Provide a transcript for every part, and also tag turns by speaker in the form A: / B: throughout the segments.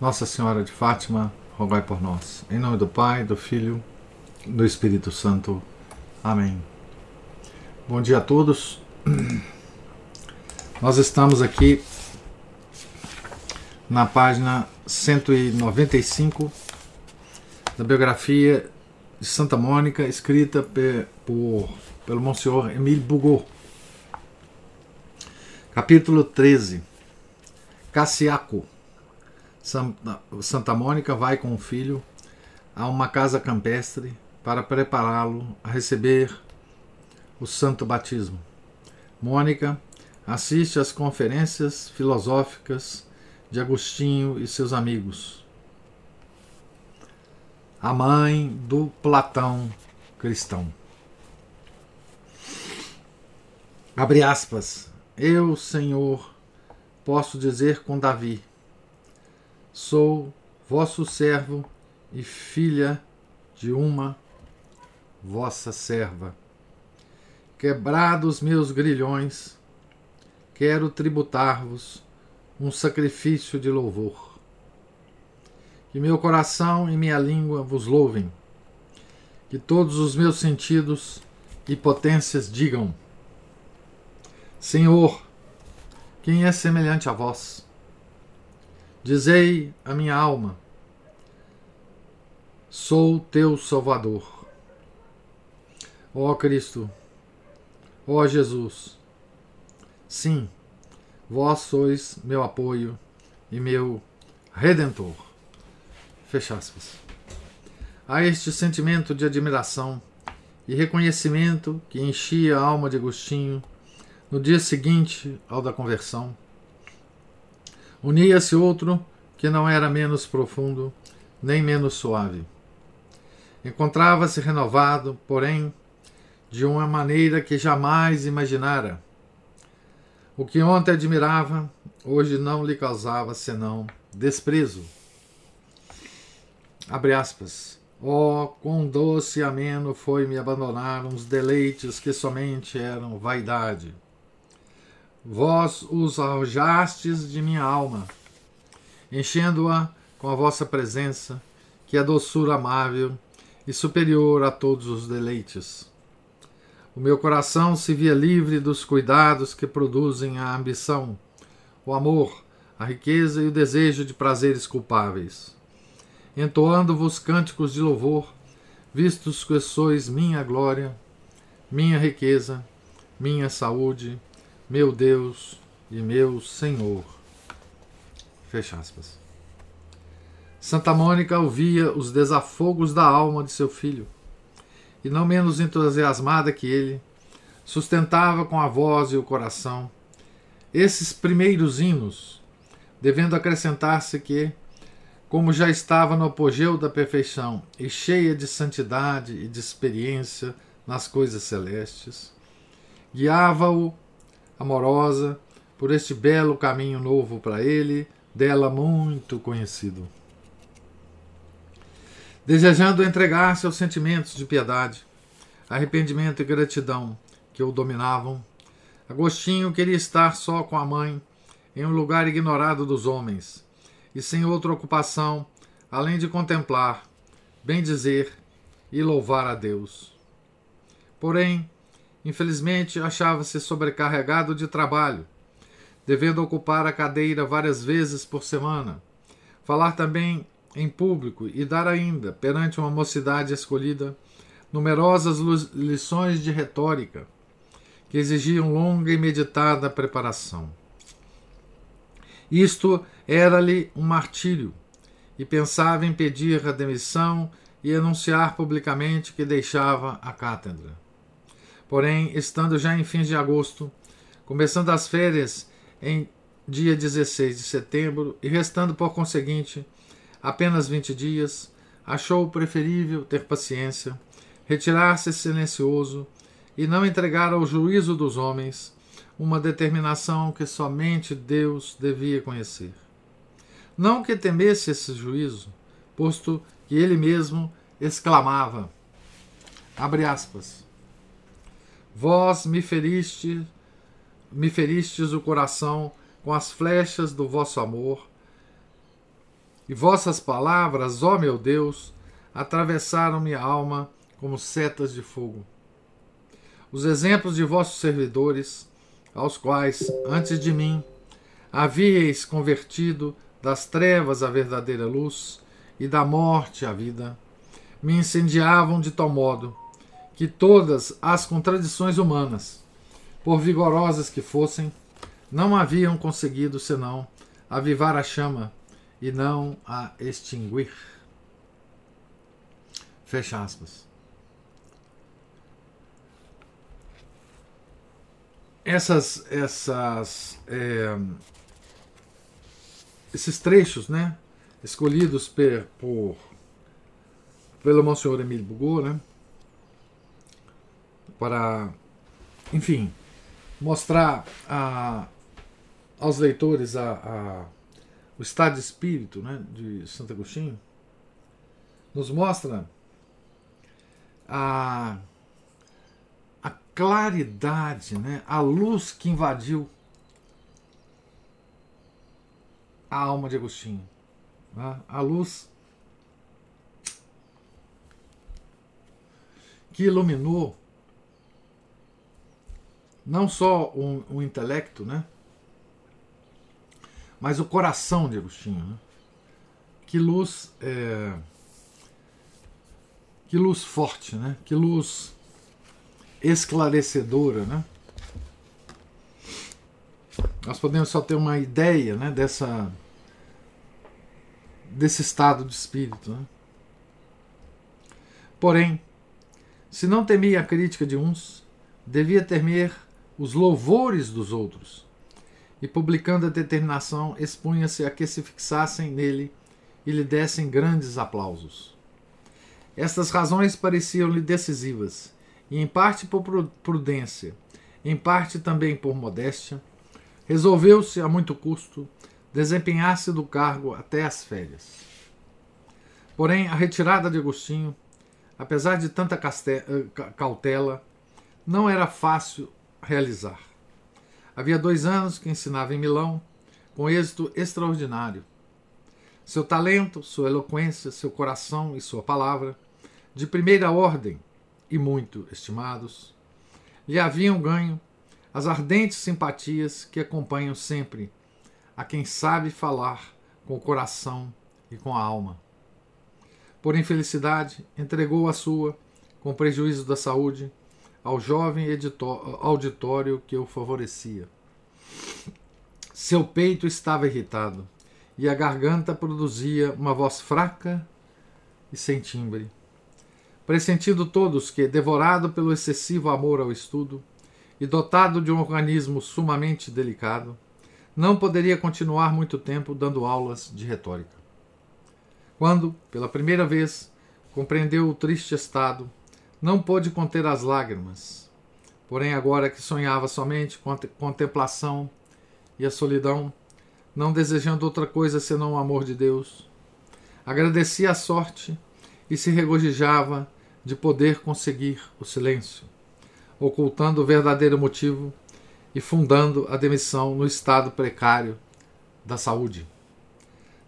A: Nossa Senhora de Fátima, rogai por nós. Em nome do Pai, do Filho, do Espírito Santo. Amém. Bom dia a todos. Nós estamos aqui na página 195 da biografia de Santa Mônica, escrita por, pelo Monsenhor Emile Bugot. Capítulo 13. Cassiaco. Santa Mônica vai com o filho a uma casa campestre para prepará-lo a receber o santo batismo. Mônica assiste às conferências filosóficas de Agostinho e seus amigos. A mãe do Platão cristão. Abre aspas. Eu, Senhor, posso dizer com Davi: Sou vosso servo e filha de uma vossa serva. Quebrados meus grilhões, quero tributar-vos um sacrifício de louvor. Que meu coração e minha língua vos louvem, que todos os meus sentidos e potências digam: Senhor, quem é semelhante a vós? Dizei a minha alma: Sou teu Salvador. Ó Cristo, ó Jesus, sim, vós sois meu apoio e meu redentor. Fecha aspas. A este sentimento de admiração e reconhecimento que enchia a alma de Agostinho no dia seguinte ao da conversão, Unia-se outro que não era menos profundo, nem menos suave. Encontrava-se renovado, porém, de uma maneira que jamais imaginara. O que ontem admirava, hoje não lhe causava senão desprezo. Abre aspas. Oh, quão doce e ameno foi me abandonar uns deleites que somente eram vaidade. Vós os arrojastes de minha alma, enchendo-a com a vossa presença, que é doçura amável e superior a todos os deleites. O meu coração se via livre dos cuidados que produzem a ambição, o amor, a riqueza e o desejo de prazeres culpáveis. Entoando-vos cânticos de louvor, vistos que sois minha glória, minha riqueza, minha saúde, meu Deus e meu Senhor. Fecha aspas. Santa Mônica ouvia os desafogos da alma de seu filho, e não menos entusiasmada que ele, sustentava com a voz e o coração esses primeiros hinos, devendo acrescentar-se que, como já estava no apogeu da perfeição e cheia de santidade e de experiência nas coisas celestes, guiava-o amorosa por este belo caminho novo para ele, dela muito conhecido. Desejando entregar-se aos sentimentos de piedade, arrependimento e gratidão que o dominavam, Agostinho queria estar só com a mãe, em um lugar ignorado dos homens, e sem outra ocupação além de contemplar, bem dizer e louvar a Deus. Porém, Infelizmente, achava-se sobrecarregado de trabalho, devendo ocupar a cadeira várias vezes por semana, falar também em público e dar ainda, perante uma mocidade escolhida, numerosas lições de retórica, que exigiam longa e meditada preparação. Isto era-lhe um martírio, e pensava em pedir a demissão e anunciar publicamente que deixava a cátedra. Porém, estando já em fins de agosto, começando as férias em dia 16 de setembro e restando por conseguinte apenas vinte dias, achou preferível ter paciência, retirar-se silencioso e não entregar ao juízo dos homens uma determinação que somente Deus devia conhecer. Não que temesse esse juízo, posto que ele mesmo exclamava: abre aspas. Vós me feriste, me feristes o coração com as flechas do vosso amor, e vossas palavras, ó meu Deus, atravessaram minha alma como setas de fogo. Os exemplos de vossos servidores aos quais, antes de mim, havíeis convertido das trevas à verdadeira luz e da morte à vida, me incendiavam de tal modo que todas as contradições humanas, por vigorosas que fossem, não haviam conseguido senão avivar a chama e não a extinguir. Fecha aspas. essas, essas, é, esses trechos, né, escolhidos per, por pelo Monsenhor Emílio Bugô, né, para, enfim, mostrar a, aos leitores a, a, o estado de espírito né, de Santo Agostinho, nos mostra a claridade, né? a luz que invadiu a alma de Agostinho. Né? A luz que iluminou não só o, o intelecto, né? mas o coração de Agostinho. Né? Que luz. É... Que luz forte, né? Que luz esclarecedora, né? Nós podemos só ter uma ideia, né, dessa desse estado de espírito, né? Porém, se não temia a crítica de uns, devia temer os louvores dos outros. E publicando a determinação, expunha-se a que se fixassem nele e lhe dessem grandes aplausos. Estas razões pareciam-lhe decisivas e em parte por prudência, em parte também por modéstia, resolveu-se a muito custo desempenhar-se do cargo até as férias. Porém, a retirada de Agostinho, apesar de tanta eh, cautela, não era fácil realizar. Havia dois anos que ensinava em Milão, com êxito extraordinário. Seu talento, sua eloquência, seu coração e sua palavra, de primeira ordem, e muito estimados, lhe haviam ganho as ardentes simpatias que acompanham sempre a quem sabe falar com o coração e com a alma. Por infelicidade, entregou a sua, com prejuízo da saúde, ao jovem auditório que o favorecia. Seu peito estava irritado e a garganta produzia uma voz fraca e sem timbre. Pressentindo todos que, devorado pelo excessivo amor ao estudo e dotado de um organismo sumamente delicado, não poderia continuar muito tempo dando aulas de retórica. Quando, pela primeira vez, compreendeu o triste estado, não pôde conter as lágrimas. Porém, agora que sonhava somente com a contemplação e a solidão, não desejando outra coisa senão o amor de Deus, agradecia a sorte e se regozijava de poder conseguir o silêncio, ocultando o verdadeiro motivo e fundando a demissão no estado precário da saúde.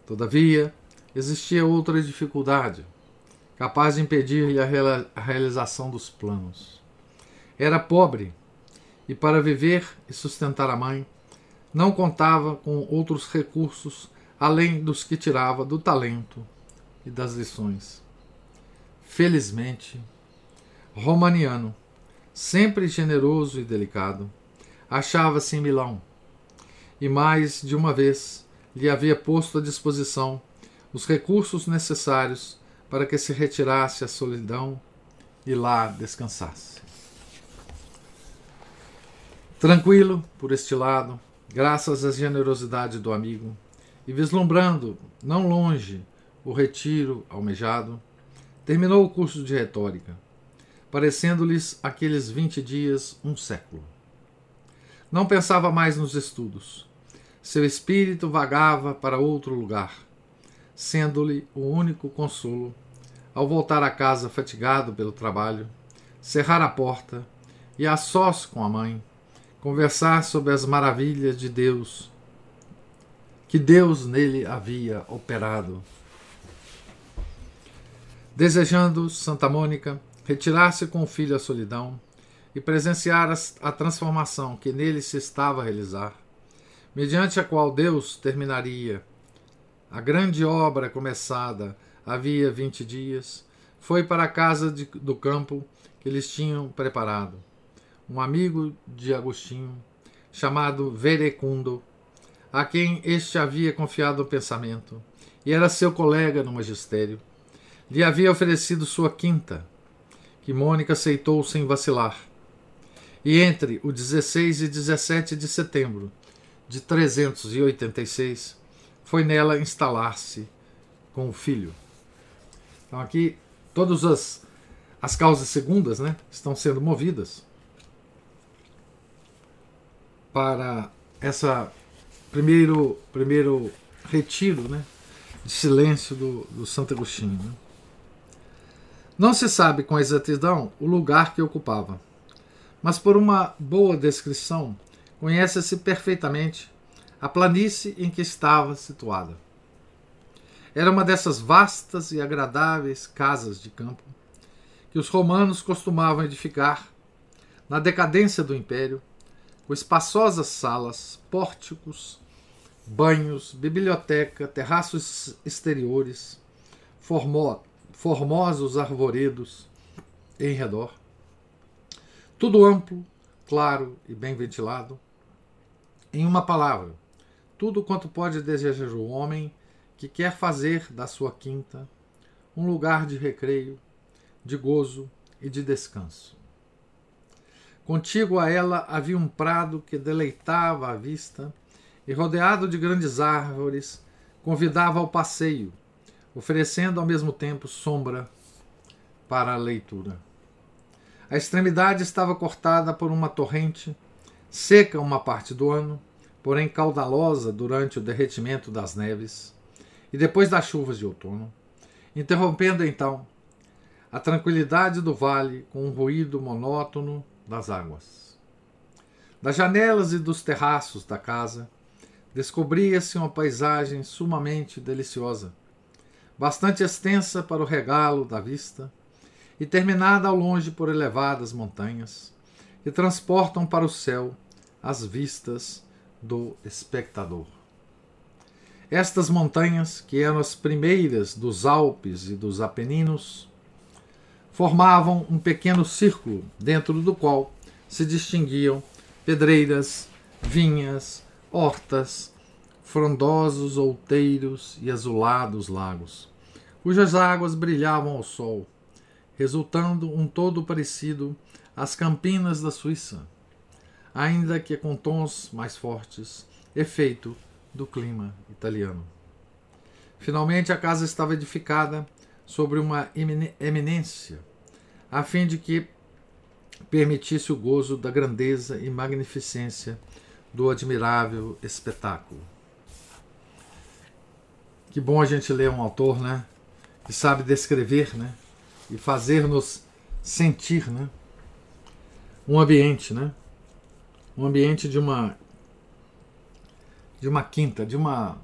A: Todavia, existia outra dificuldade, capaz de impedir-lhe a realização dos planos. Era pobre e, para viver e sustentar a mãe, não contava com outros recursos além dos que tirava do talento e das lições. Felizmente, Romaniano, sempre generoso e delicado, achava-se em Milão e mais de uma vez lhe havia posto à disposição os recursos necessários para que se retirasse à solidão e lá descansasse. Tranquilo, por este lado, graças à generosidade do amigo, e vislumbrando, não longe, o retiro almejado, terminou o curso de retórica, parecendo-lhes aqueles vinte dias um século. Não pensava mais nos estudos. Seu espírito vagava para outro lugar, sendo-lhe o único consolo, ao voltar a casa fatigado pelo trabalho, cerrar a porta e, a sós com a mãe, conversar sobre as maravilhas de Deus, que Deus nele havia operado. Desejando Santa Mônica retirar-se com o filho à solidão e presenciar a transformação que nele se estava a realizar, mediante a qual Deus terminaria a grande obra começada havia vinte dias, foi para a casa de, do campo que eles tinham preparado. Um amigo de Agostinho, chamado Verecundo, a quem este havia confiado o pensamento, e era seu colega no magistério, lhe havia oferecido sua quinta, que Mônica aceitou sem vacilar. E entre o 16 e 17 de setembro de 386, foi nela instalar-se com o filho. Então aqui todas as, as causas segundas né, estão sendo movidas para essa primeiro primeiro retiro né, de silêncio do, do Santo Agostinho. Né? Não se sabe com exatidão o lugar que ocupava, mas por uma boa descrição conhece-se perfeitamente a planície em que estava situada. Era uma dessas vastas e agradáveis casas de campo que os romanos costumavam edificar na decadência do império, com espaçosas salas, pórticos, banhos, biblioteca, terraços exteriores, formo formosos arvoredos em redor. Tudo amplo, claro e bem ventilado. Em uma palavra, tudo quanto pode desejar o homem que quer fazer da sua quinta um lugar de recreio, de gozo e de descanso. Contigo a ela havia um prado que deleitava a vista e, rodeado de grandes árvores, convidava ao passeio, oferecendo ao mesmo tempo sombra para a leitura. A extremidade estava cortada por uma torrente, seca uma parte do ano, porém caudalosa durante o derretimento das neves e depois das chuvas de outono, interrompendo então a tranquilidade do vale com um ruído monótono das águas. Das janelas e dos terraços da casa descobria-se uma paisagem sumamente deliciosa, bastante extensa para o regalo da vista e terminada ao longe por elevadas montanhas que transportam para o céu as vistas do espectador. Estas montanhas, que eram as primeiras dos Alpes e dos Apeninos, formavam um pequeno círculo dentro do qual se distinguiam pedreiras, vinhas, hortas, frondosos outeiros e azulados lagos, cujas águas brilhavam ao sol, resultando um todo parecido às campinas da Suíça, ainda que com tons mais fortes, efeito do clima italiano. Finalmente, a casa estava edificada sobre uma eminência, a fim de que permitisse o gozo da grandeza e magnificência do admirável espetáculo. Que bom a gente ler um autor, né, que sabe descrever, né, e fazer-nos sentir, né, um ambiente, né, um ambiente de uma de uma quinta, de uma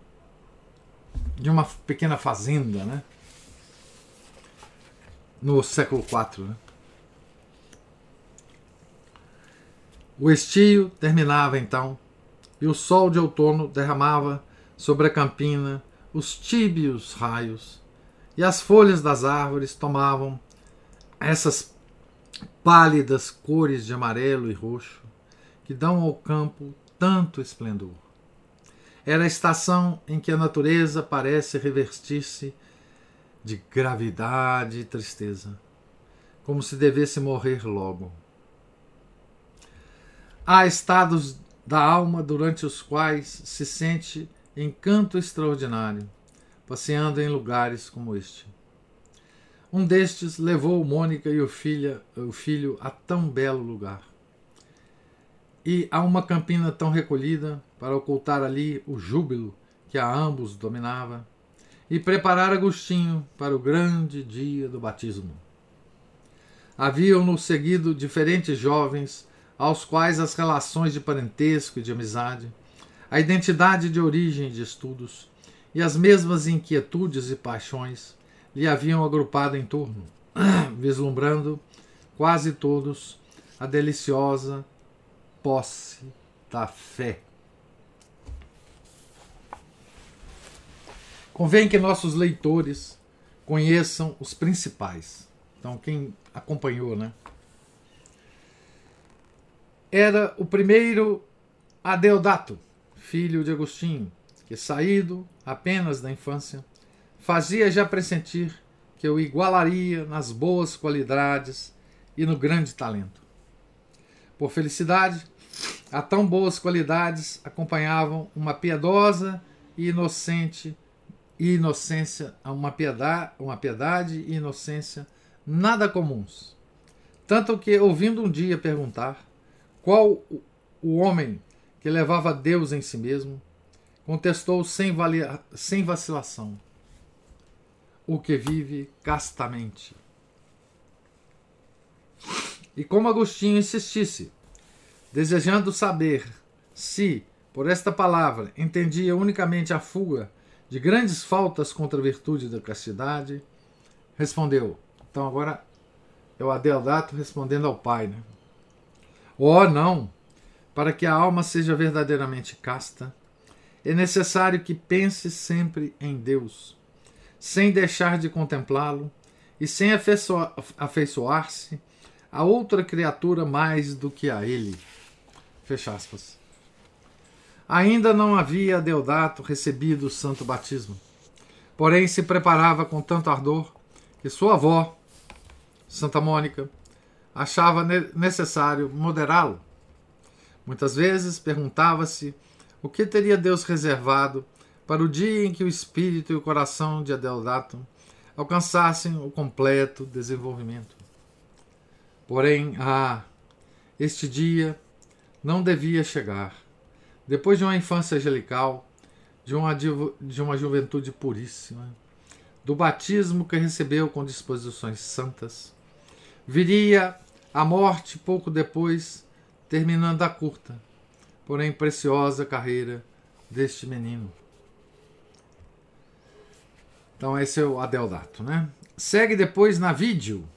A: de uma pequena fazenda, né? No século IV, né? O estio terminava então e o sol de outono derramava sobre a campina os tíbios raios e as folhas das árvores tomavam essas pálidas cores de amarelo e roxo que dão ao campo tanto esplendor. Era a estação em que a natureza parece revestir-se de gravidade e tristeza, como se devesse morrer logo. Há estados da alma durante os quais se sente encanto extraordinário, passeando em lugares como este. Um destes levou Mônica e o, o filho a tão belo lugar. E a uma campina tão recolhida para ocultar ali o júbilo que a ambos dominava e preparar Agostinho para o grande dia do batismo. Haviam-no seguido diferentes jovens aos quais as relações de parentesco e de amizade, a identidade de origem e de estudos e as mesmas inquietudes e paixões lhe haviam agrupado em torno, vislumbrando quase todos a deliciosa posse da fé. Convém que nossos leitores conheçam os principais. Então, quem acompanhou, né? Era o primeiro Adeodato, filho de Agostinho, que, saído apenas da infância, fazia já pressentir que o igualaria nas boas qualidades e no grande talento. Por felicidade, a tão boas qualidades acompanhavam uma piedosa e inocente e inocência, uma piedade, uma piedade e inocência nada comuns. Tanto que, ouvindo um dia perguntar qual o homem que levava Deus em si mesmo, contestou sem, sem vacilação: o que vive castamente. E como Agostinho insistisse, desejando saber se, por esta palavra, entendia unicamente a fuga de grandes faltas contra a virtude da castidade, respondeu. Então agora é o Adeodato respondendo ao pai, né? Oh, não! Para que a alma seja verdadeiramente casta, é necessário que pense sempre em Deus, sem deixar de contemplá-lo e sem afeiçoar-se a outra criatura mais do que a ele. Fecha aspas. Ainda não havia Deodato recebido o santo batismo, porém se preparava com tanto ardor que sua avó, Santa Mônica, achava necessário moderá-lo. Muitas vezes perguntava-se o que teria Deus reservado para o dia em que o espírito e o coração de Adeodato alcançassem o completo desenvolvimento. Porém, ah, este dia não devia chegar. Depois de uma infância angelical, de uma, de uma juventude puríssima, do batismo que recebeu com disposições santas, viria a morte pouco depois, terminando a curta, porém preciosa carreira deste menino. Então esse é o Adeldato, né? Segue depois Navídio,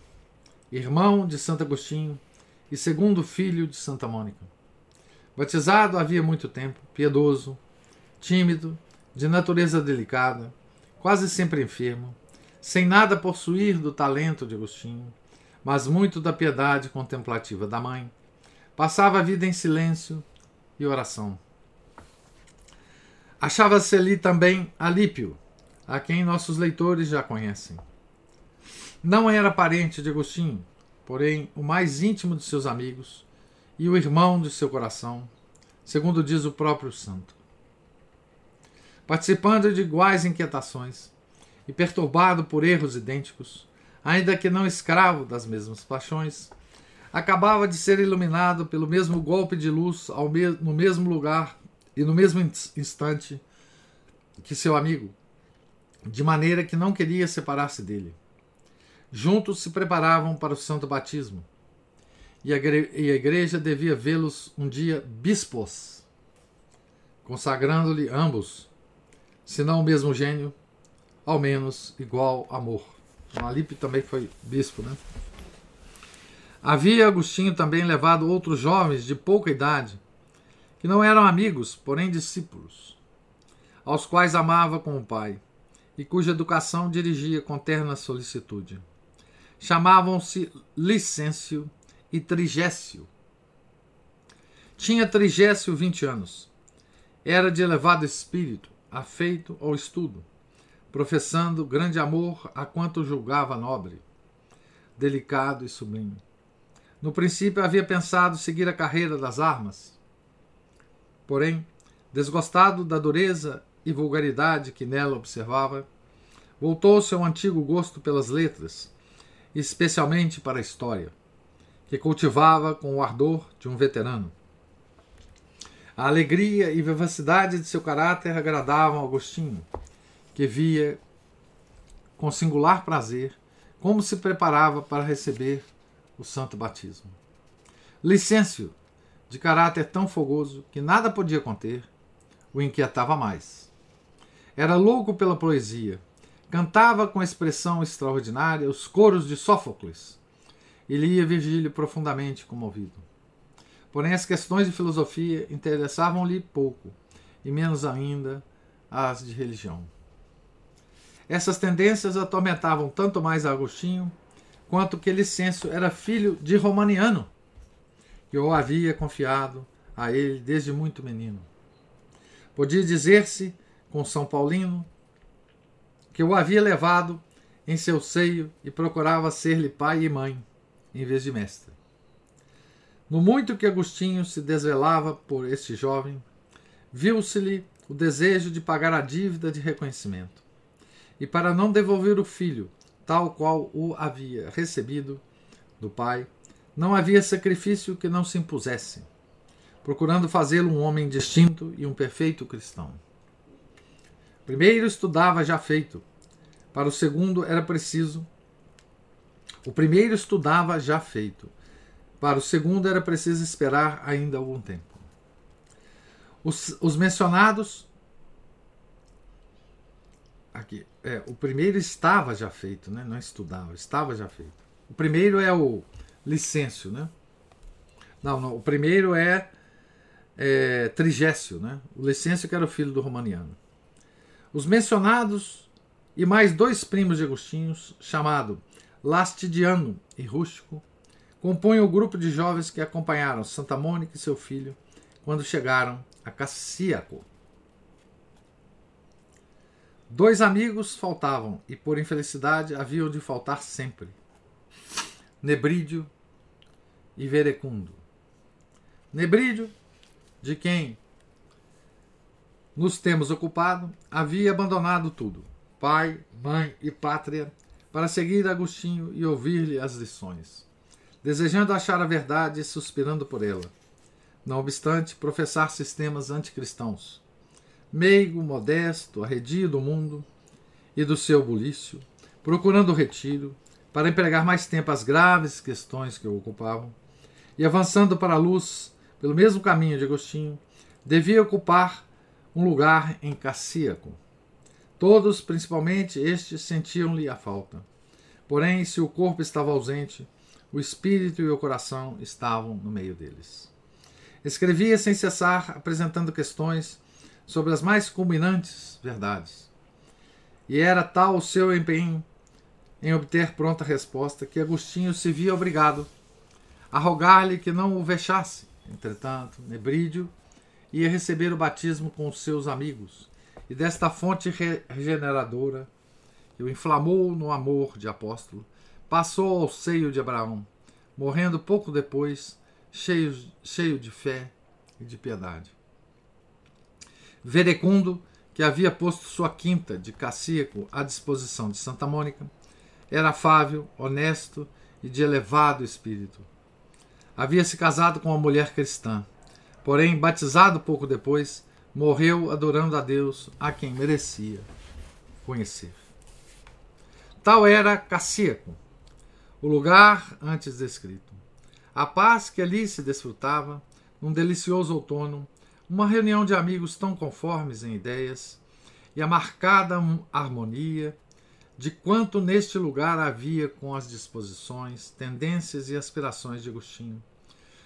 A: irmão de Santo Agostinho e segundo filho de Santa Mônica. Batizado havia muito tempo, piedoso, tímido, de natureza delicada, quase sempre enfermo, sem nada possuir do talento de Agostinho, mas muito da piedade contemplativa da mãe, passava a vida em silêncio e oração. Achava-se ali também Alípio, a quem nossos leitores já conhecem. Não era parente de Agostinho, porém o mais íntimo de seus amigos, e o irmão de seu coração, segundo diz o próprio santo. Participando de iguais inquietações e perturbado por erros idênticos, ainda que não escravo das mesmas paixões, acabava de ser iluminado pelo mesmo golpe de luz no mesmo lugar e no mesmo instante que seu amigo, de maneira que não queria separar-se dele. Juntos se preparavam para o santo batismo, e a, igreja devia vê-los um dia bispos, consagrando-lhe ambos, se não o mesmo gênio, ao menos igual amor. Malipe também foi bispo, né? Havia Agostinho também levado outros jovens de pouca idade, que não eram amigos, porém discípulos, aos quais amava como pai, e cuja educação dirigia com terna solicitude. Chamavam-se Licêncio e Trigésio. Tinha Trigésio vinte anos. Era de elevado espírito, afeito ao estudo, professando grande amor a quanto julgava nobre, delicado e sublime. No princípio havia pensado seguir a carreira das armas. Porém, desgostado da dureza e vulgaridade que nela observava, voltou-se ao antigo gosto pelas letras, especialmente para a história, que cultivava com o ardor de um veterano. A alegria e vivacidade de seu caráter agradavam Agostinho, que via com singular prazer como se preparava para receber o santo batismo. Licêncio, de caráter tão fogoso que nada podia conter, o inquietava mais. Era louco pela poesia, cantava com expressão extraordinária os coros de Sófocles e lia Virgílio profundamente comovido. Porém, as questões de filosofia interessavam-lhe pouco, e menos ainda as de religião. Essas tendências atormentavam tanto mais Agostinho, quanto que Licêncio era filho de Romaniano, que o havia confiado a ele desde muito menino. Podia dizer-se, com São Paulino, que o havia levado em seu seio e procurava ser-lhe pai e mãe, em vez de mestre. No muito que Agostinho se desvelava por este jovem, viu-se-lhe o desejo de pagar a dívida de reconhecimento. E para não devolver o filho, tal qual o havia recebido do pai, não havia sacrifício que não se impusesse, procurando fazê-lo um homem distinto e um perfeito cristão. Primeiro estudava já feito, para o segundo era preciso. O primeiro estudava já feito, para o segundo era preciso esperar ainda algum tempo. Os, os mencionados. Aqui, é, o primeiro estava já feito, né? não estudava, estava já feito. O primeiro é o licêncio, né? Não, não, o primeiro é, é Trigésio, né? O licêncio que era o filho do Romaniano. Os mencionados e mais dois primos de Agostinhos, chamado Lastidiano e Rústico, compõem o grupo de jovens que acompanharam Santa Mônica e seu filho quando chegaram a Cassíaco. Dois amigos faltavam e, por infelicidade, haviam de faltar sempre: Nebrídio e Verecundo. Nebrídio, de quem nos temos ocupado, havia abandonado tudo: pai, mãe e pátria, para seguir Agostinho e ouvir-lhe as lições desejando achar a verdade e suspirando por ela. Não obstante, professar sistemas anticristãos. Meigo, modesto, arredio do mundo e do seu bulício, procurando retiro, para empregar mais tempo às graves questões que o ocupavam, e avançando para a luz pelo mesmo caminho de Agostinho, devia ocupar um lugar em Cassíaco. Todos, principalmente estes, sentiam-lhe a falta. Porém, se o corpo estava ausente, o espírito e o coração estavam no meio deles. Escrevia sem cessar, apresentando questões sobre as mais culminantes verdades. E era tal o seu empenho em obter pronta resposta que Agostinho se via obrigado a rogar-lhe que não o vexasse. Entretanto, Nebrídio ia receber o batismo com os seus amigos, e desta fonte regeneradora, que o inflamou no amor de apóstolo, passou ao seio de Abraão, morrendo pouco depois, cheio, cheio de fé e de piedade. Verecundo, que havia posto sua quinta de Cacíaco à disposição de Santa Mônica, era afável, honesto e de elevado espírito. Havia se casado com uma mulher cristã, porém, batizado pouco depois, morreu adorando a Deus a quem merecia conhecer. Tal era Cacíaco, o lugar antes descrito. A paz que ali se desfrutava, num delicioso outono, uma reunião de amigos tão conformes em ideias, e a marcada harmonia de quanto neste lugar havia com as disposições, tendências e aspirações de Agostinho.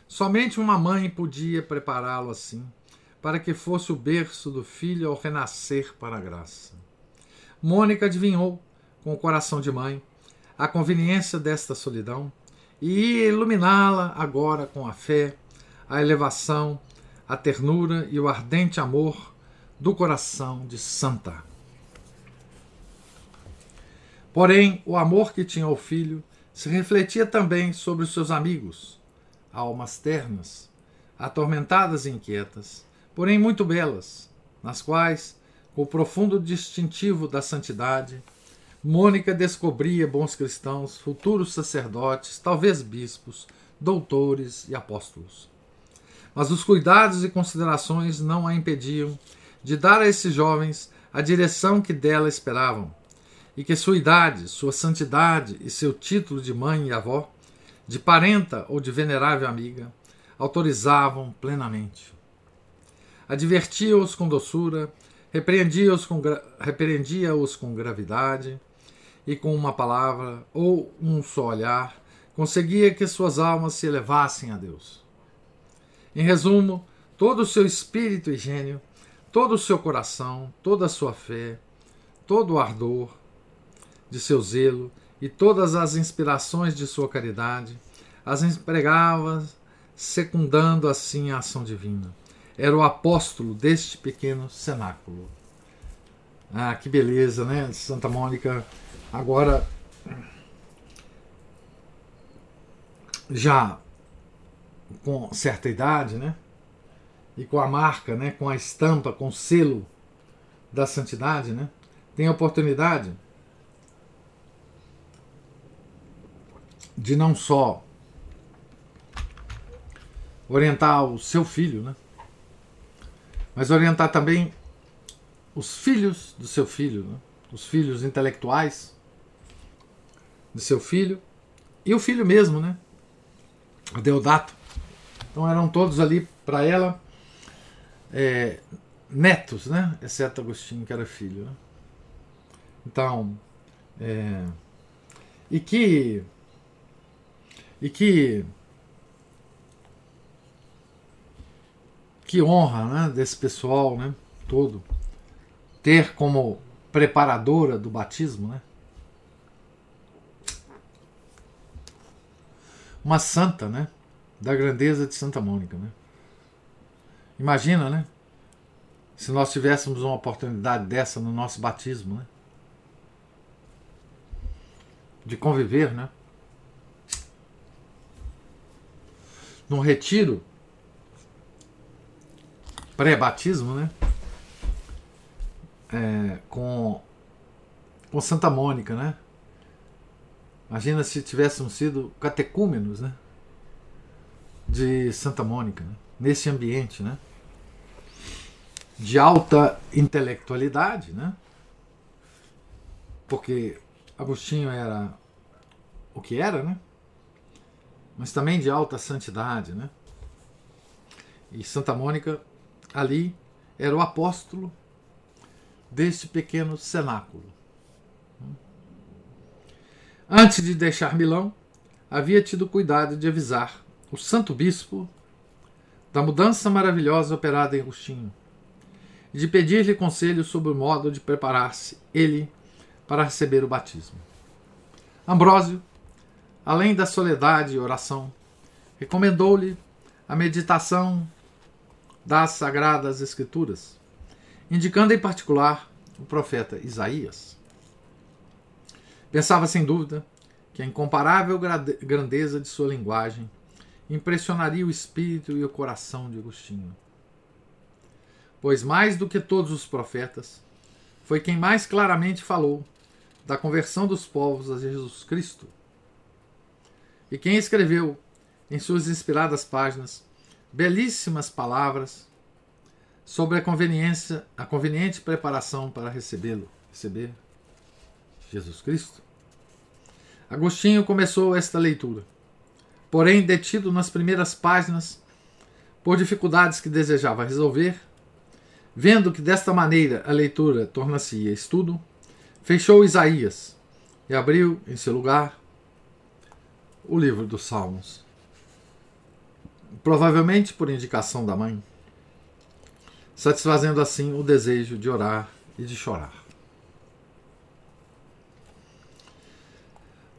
A: Somente uma mãe podia prepará-lo assim, para que fosse o berço do filho ao renascer para a graça. Mônica adivinhou, com o coração de mãe, a conveniência desta solidão e iluminá-la agora com a fé, a elevação, a ternura e o ardente amor do coração de Santa. Porém, o amor que tinha ao filho se refletia também sobre os seus amigos, almas ternas, atormentadas e inquietas, porém muito belas, nas quais, com o profundo distintivo da santidade, Mônica descobria bons cristãos, futuros sacerdotes, talvez bispos, doutores e apóstolos. Mas os cuidados e considerações não a impediam de dar a esses jovens a direção que dela esperavam, e que sua idade, sua santidade e seu título de mãe e avó, de parenta ou de venerável amiga, autorizavam plenamente. Advertia-os com doçura, repreendia-os com, repreendia com gravidade, e com uma palavra ou um só olhar, conseguia que suas almas se elevassem a Deus. Em resumo, todo o seu espírito e gênio, todo o seu coração, toda a sua fé, todo o ardor de seu zelo e todas as inspirações de sua caridade, as empregava secundando assim a ação divina. Era o apóstolo deste pequeno cenáculo. Ah, que beleza, né? Santa Mônica Agora, já com certa idade, né? E com a marca, né? Com a estampa, com o selo da santidade, né? Tem a oportunidade de não só orientar o seu filho, né? Mas orientar também os filhos do seu filho, né? os filhos intelectuais de seu filho e o filho mesmo, né? O Deodato. Então eram todos ali para ela é, netos, né? Exceto Agostinho, que era filho. Né? Então, é, e que e que que honra, né? Desse pessoal, né? Todo ter como preparadora do batismo, né? uma santa, né? Da grandeza de Santa Mônica, né? Imagina, né? Se nós tivéssemos uma oportunidade dessa no nosso batismo, né? De conviver, né? Num retiro pré-batismo, né? É, com, com Santa Mônica, né? Imagina se tivéssemos sido catecúmenos né? de Santa Mônica, né? nesse ambiente né? de alta intelectualidade, né? porque Agostinho era o que era, né? mas também de alta santidade. Né? E Santa Mônica ali era o apóstolo deste pequeno cenáculo. Antes de deixar Milão, havia tido cuidado de avisar o santo bispo da mudança maravilhosa operada em Agostinho e de pedir-lhe conselho sobre o modo de preparar-se ele para receber o batismo. Ambrósio, além da soledade e oração, recomendou-lhe a meditação das sagradas escrituras, indicando em particular o profeta Isaías. Pensava sem dúvida que a incomparável grandeza de sua linguagem impressionaria o espírito e o coração de Agostinho. Pois, mais do que todos os profetas, foi quem mais claramente falou da conversão dos povos a Jesus Cristo. E quem escreveu em suas inspiradas páginas belíssimas palavras sobre a conveniência, a conveniente preparação para recebê-lo, receber Jesus Cristo. Agostinho começou esta leitura, porém detido nas primeiras páginas por dificuldades que desejava resolver, vendo que desta maneira a leitura torna-se estudo, fechou Isaías e abriu em seu lugar o livro dos Salmos. Provavelmente por indicação da mãe, satisfazendo assim o desejo de orar e de chorar.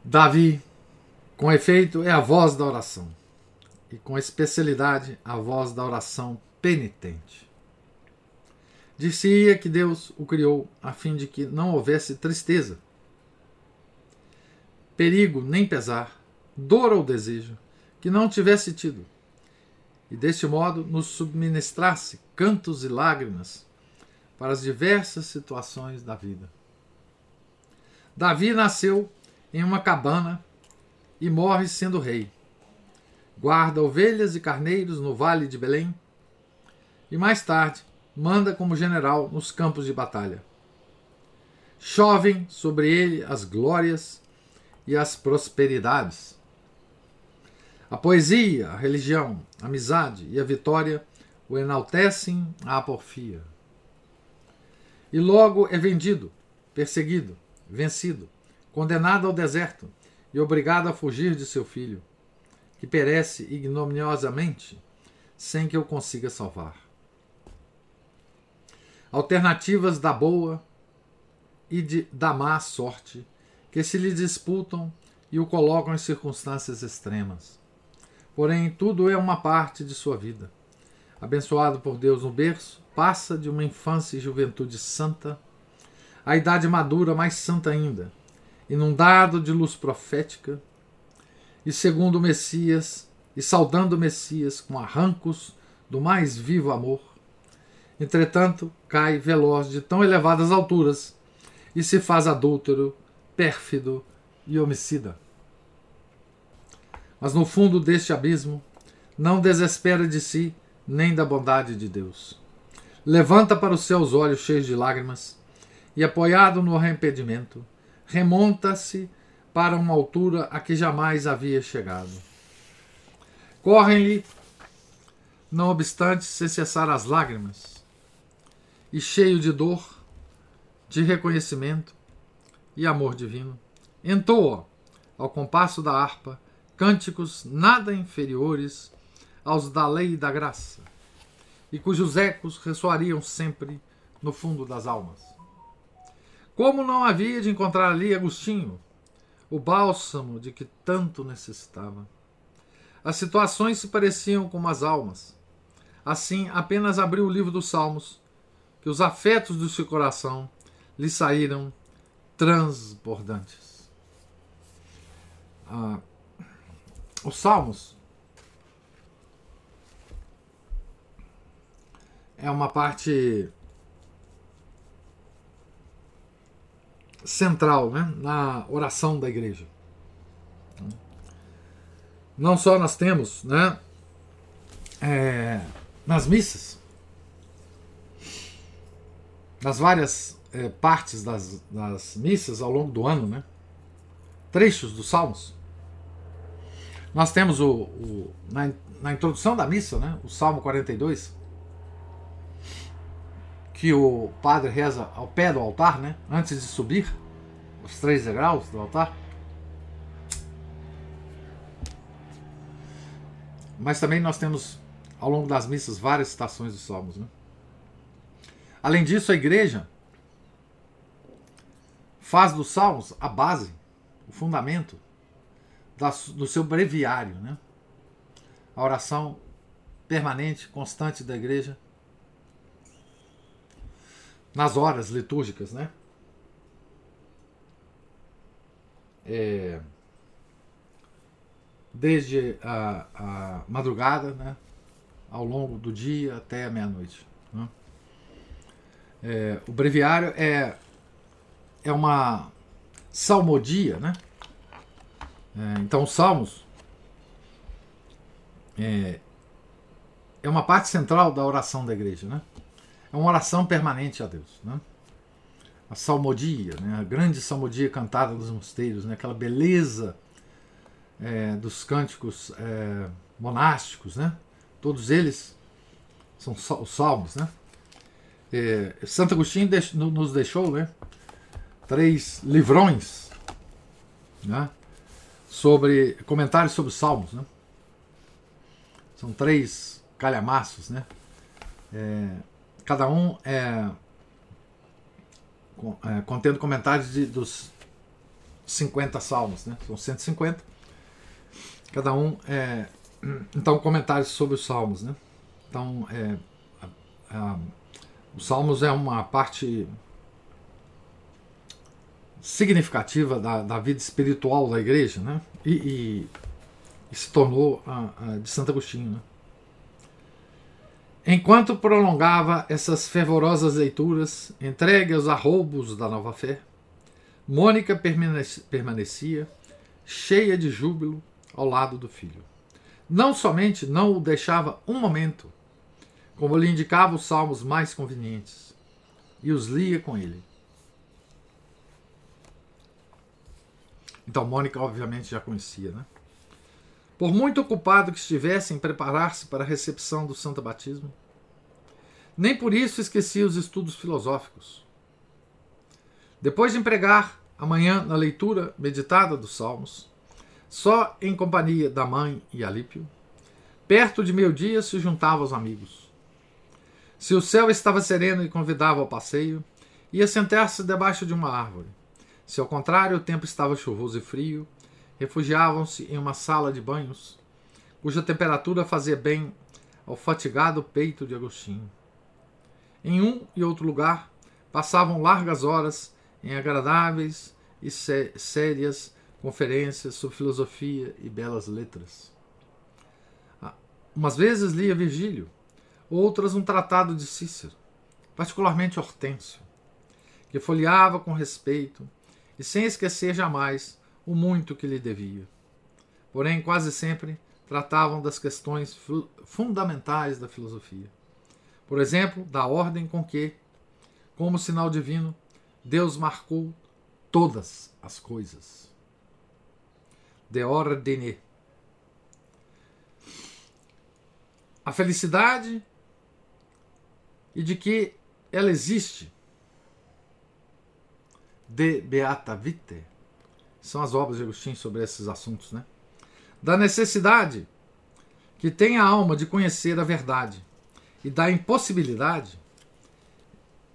A: Davi, com efeito, é a voz da oração, e com especialidade a voz da oração penitente. Disse-ia que Deus o criou a fim de que não houvesse tristeza, perigo nem pesar, dor ou desejo, que não tivesse tido, e deste modo nos subministrasse cantos e lágrimas para as diversas situações da vida. Davi nasceu em uma cabana e morre sendo rei. Guarda ovelhas e carneiros no vale de Belém e mais tarde manda como general nos campos de batalha. Chovem sobre ele as glórias e as prosperidades. A poesia, a religião, a amizade e a vitória o enaltecem à porfia. E logo é vendido, perseguido, vencido, condenado ao deserto e obrigado a fugir de seu filho, que perece ignominiosamente sem que eu consiga salvar alternativas da boa e de, da má sorte, que se lhe disputam e o colocam em circunstâncias extremas. Porém, tudo é uma parte de sua vida. Abençoado por Deus no berço, passa de uma infância e juventude santa à idade madura mais santa ainda, inundado de luz profética, e segundo o Messias, e saudando o Messias com arrancos do mais vivo amor, Entretanto, cai veloz de tão elevadas alturas e se faz adúltero, pérfido e homicida. Mas no fundo deste abismo, não desespera de si nem da bondade de Deus. Levanta para os seus olhos cheios de lágrimas e, apoiado no arrependimento, remonta-se para uma altura a que jamais havia chegado. Correm-lhe, não obstante cessar as lágrimas, e cheio de dor, de reconhecimento e amor divino, entoa, ao compasso da harpa, cânticos nada inferiores aos da lei e da graça, e cujos ecos ressoariam sempre no fundo das almas. Como não havia de encontrar ali Agostinho, o bálsamo de que tanto necessitava? As situações se pareciam com as almas. Assim, apenas abriu o livro dos Salmos que os afetos do seu coração lhe saíram transbordantes. Ah, os Salmos é uma parte central né, na oração da igreja. Não só nós temos né, é, nas missas nas várias é, partes das, das missas ao longo do ano, né? trechos dos salmos. Nós temos o, o na, na, introdução da missa, né? o Salmo 42, que o padre reza ao pé do altar, né? antes de subir os três degraus do altar. Mas também nós temos ao longo das missas várias citações dos salmos. Né? Além disso, a igreja faz dos Salmos a base, o fundamento do seu breviário, né? A oração permanente, constante da igreja nas horas litúrgicas, né? É, desde a, a, madrugada, né? Ao longo do dia até a meia-noite. Né? É, o breviário é, é uma salmodia, né? É, então, os salmos é, é uma parte central da oração da igreja, né? É uma oração permanente a Deus, né? A salmodia, né? a grande salmodia cantada nos mosteiros, né? aquela beleza é, dos cânticos é, monásticos, né? Todos eles são os salmos, né? É, Santo Agostinho nos deixou né, três livrões né, sobre comentários sobre os salmos. Né? São três calhamaços. Né? É, cada um é, é, contendo comentários de, dos 50 salmos. Né? São 150. Cada um é. Então, comentários sobre os salmos. Né? Então, é, a, a, os Salmos é uma parte significativa da, da vida espiritual da igreja, né? E, e, e se tornou a, a de Santo Agostinho. Né? Enquanto prolongava essas fervorosas leituras, entregue aos arroubos da nova fé, Mônica permanecia cheia de júbilo ao lado do filho. Não somente não o deixava um momento, como lhe indicava os salmos mais convenientes, e os lia com ele. Então, Mônica, obviamente, já conhecia, né? Por muito ocupado que estivesse em preparar-se para a recepção do Santo Batismo, nem por isso esquecia os estudos filosóficos. Depois de empregar a manhã na leitura meditada dos Salmos, só em companhia da mãe e Alípio, perto de meio-dia se juntava aos amigos. Se o céu estava sereno e convidava ao passeio, ia sentar-se debaixo de uma árvore. Se ao contrário o tempo estava chuvoso e frio, refugiavam-se em uma sala de banhos, cuja temperatura fazia bem ao fatigado peito de Agostinho. Em um e outro lugar, passavam largas horas em agradáveis e sé sérias conferências sobre filosofia e belas letras. Ah, umas vezes lia Virgílio, outras um tratado de Cícero, particularmente Hortêncio, que folheava com respeito e sem esquecer jamais o muito que lhe devia. Porém, quase sempre tratavam das questões fundamentais da filosofia. Por exemplo, da ordem com que, como sinal divino, Deus marcou todas as coisas. De ordine. A felicidade e de que ela existe. De Beata Vite. São as obras de Agostinho sobre esses assuntos, né? Da necessidade que tem a alma de conhecer a verdade e da impossibilidade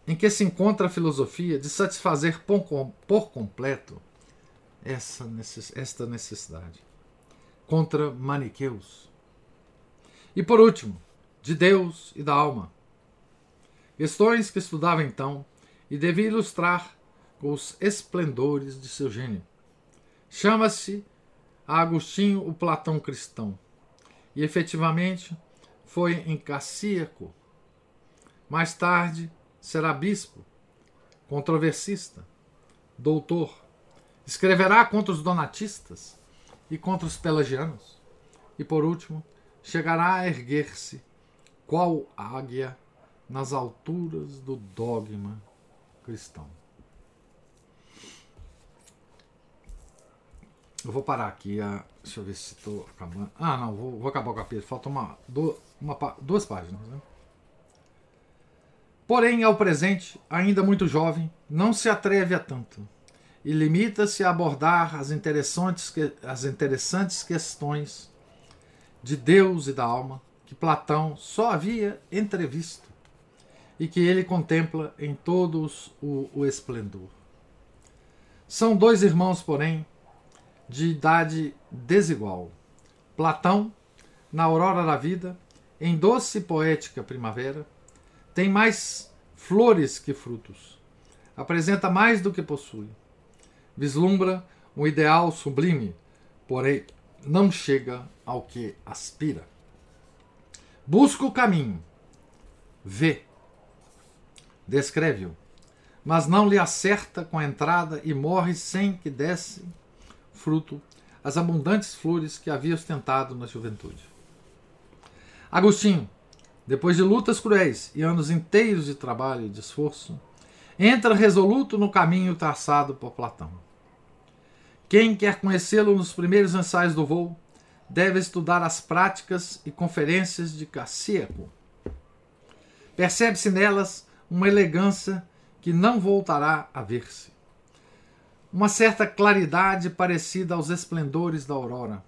A: em que se encontra a filosofia de satisfazer por completo essa esta necessidade contra maniqueus. E por último, de Deus e da alma. Questões que estudava então e devia ilustrar com os esplendores de seu gênio. Chama-se Agostinho o Platão cristão. E efetivamente foi em Cassíaco. Mais tarde, será bispo, controversista, doutor. Escreverá contra os donatistas e contra os pelagianos. E por último, chegará a erguer-se, qual águia, nas alturas do dogma cristão. Eu vou parar aqui. A, deixa eu ver se estou acabando. Ah, não, vou, vou acabar o capítulo. Falta uma, uma, duas páginas. Né? Porém, ao presente, ainda muito jovem, não se atreve a tanto e limita-se a abordar as interessantes, as interessantes questões de Deus e da alma que Platão só havia entrevisto e que ele contempla em todos o, o esplendor. São dois irmãos, porém, de idade desigual. Platão, na aurora da vida, em doce e poética primavera, tem mais flores que frutos. Apresenta mais do que possui. Vislumbra um ideal sublime, porém não chega ao que aspira. Busca o caminho, vê, descreve-o, mas não lhe acerta com a entrada e morre sem que desse fruto as abundantes flores que havia ostentado na juventude. Agostinho, depois de lutas cruéis e anos inteiros de trabalho e de esforço, entra resoluto no caminho traçado por Platão. Quem quer conhecê-lo nos primeiros ensaios do voo deve estudar as práticas e conferências de Cassíaco. Percebe-se nelas uma elegância que não voltará a ver-se. Uma certa claridade parecida aos esplendores da aurora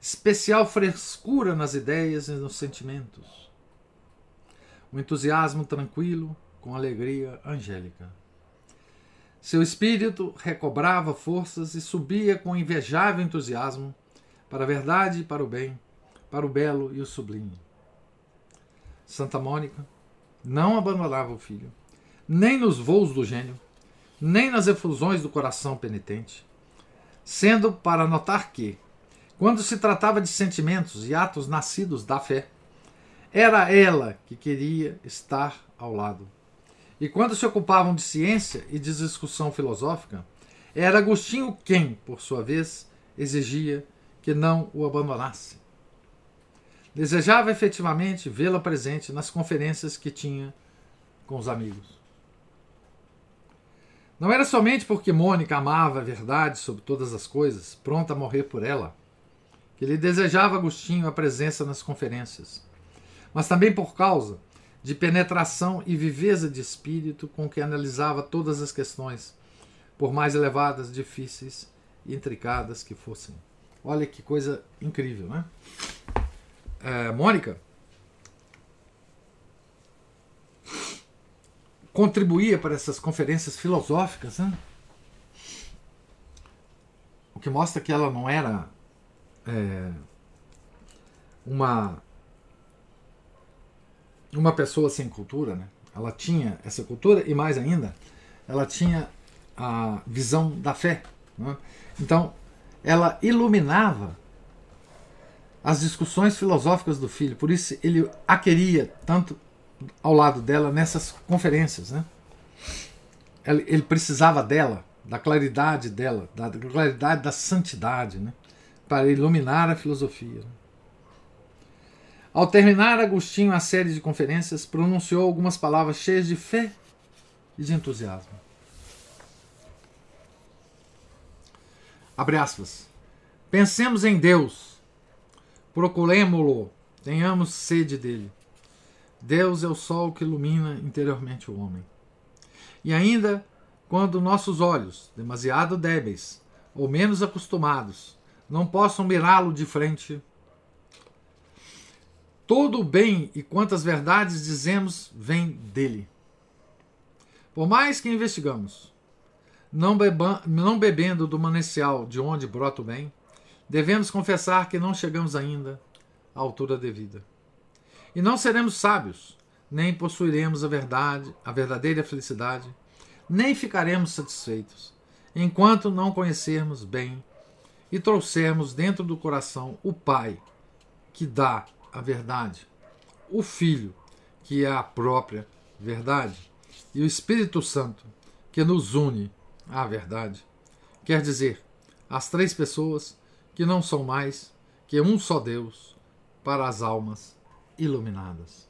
A: especial frescura nas ideias e nos sentimentos. Um entusiasmo tranquilo com alegria angélica. Seu espírito recobrava forças e subia com invejável entusiasmo para a verdade e para o bem, para o belo e o sublime. Santa Mônica não abandonava o filho, nem nos voos do gênio, nem nas efusões do coração penitente, sendo para notar que, quando se tratava de sentimentos e atos nascidos da fé, era ela que queria estar ao lado. E quando se ocupavam de ciência e de discussão filosófica, era Agostinho quem, por sua vez, exigia que não o abandonasse. Desejava efetivamente vê-la presente nas conferências que tinha com os amigos. Não era somente porque Mônica amava a verdade sobre todas as coisas, pronta a morrer por ela, que ele desejava Agostinho a presença nas conferências, mas também por causa de penetração e viveza de espírito com que analisava todas as questões, por mais elevadas, difíceis e intricadas que fossem. Olha que coisa incrível, né? É, Mônica contribuía para essas conferências filosóficas, né? o que mostra que ela não era é, uma uma pessoa sem cultura, né? Ela tinha essa cultura e mais ainda, ela tinha a visão da fé. Né? Então, ela iluminava as discussões filosóficas do filho. Por isso ele a queria tanto ao lado dela nessas conferências. Né? Ele precisava dela, da claridade dela, da claridade da santidade, né? para iluminar a filosofia. Ao terminar, Agostinho a série de conferências pronunciou algumas palavras cheias de fé e de entusiasmo. Abre aspas. Pensemos em Deus, procuremo-lo, tenhamos sede dele. Deus é o sol que ilumina interiormente o homem. E ainda, quando nossos olhos, demasiado débeis ou menos acostumados, não possam mirá-lo de frente, todo o bem e quantas verdades dizemos vem dele. Por mais que investigamos, não, beba, não bebendo do manancial de onde brota o bem, devemos confessar que não chegamos ainda à altura devida. E não seremos sábios, nem possuiremos a verdade, a verdadeira felicidade, nem ficaremos satisfeitos, enquanto não conhecermos bem e trouxermos dentro do coração o Pai, que dá a verdade, o Filho, que é a própria verdade, e o Espírito Santo, que nos une à verdade. Quer dizer, as três pessoas que não são mais que um só Deus para as almas iluminadas.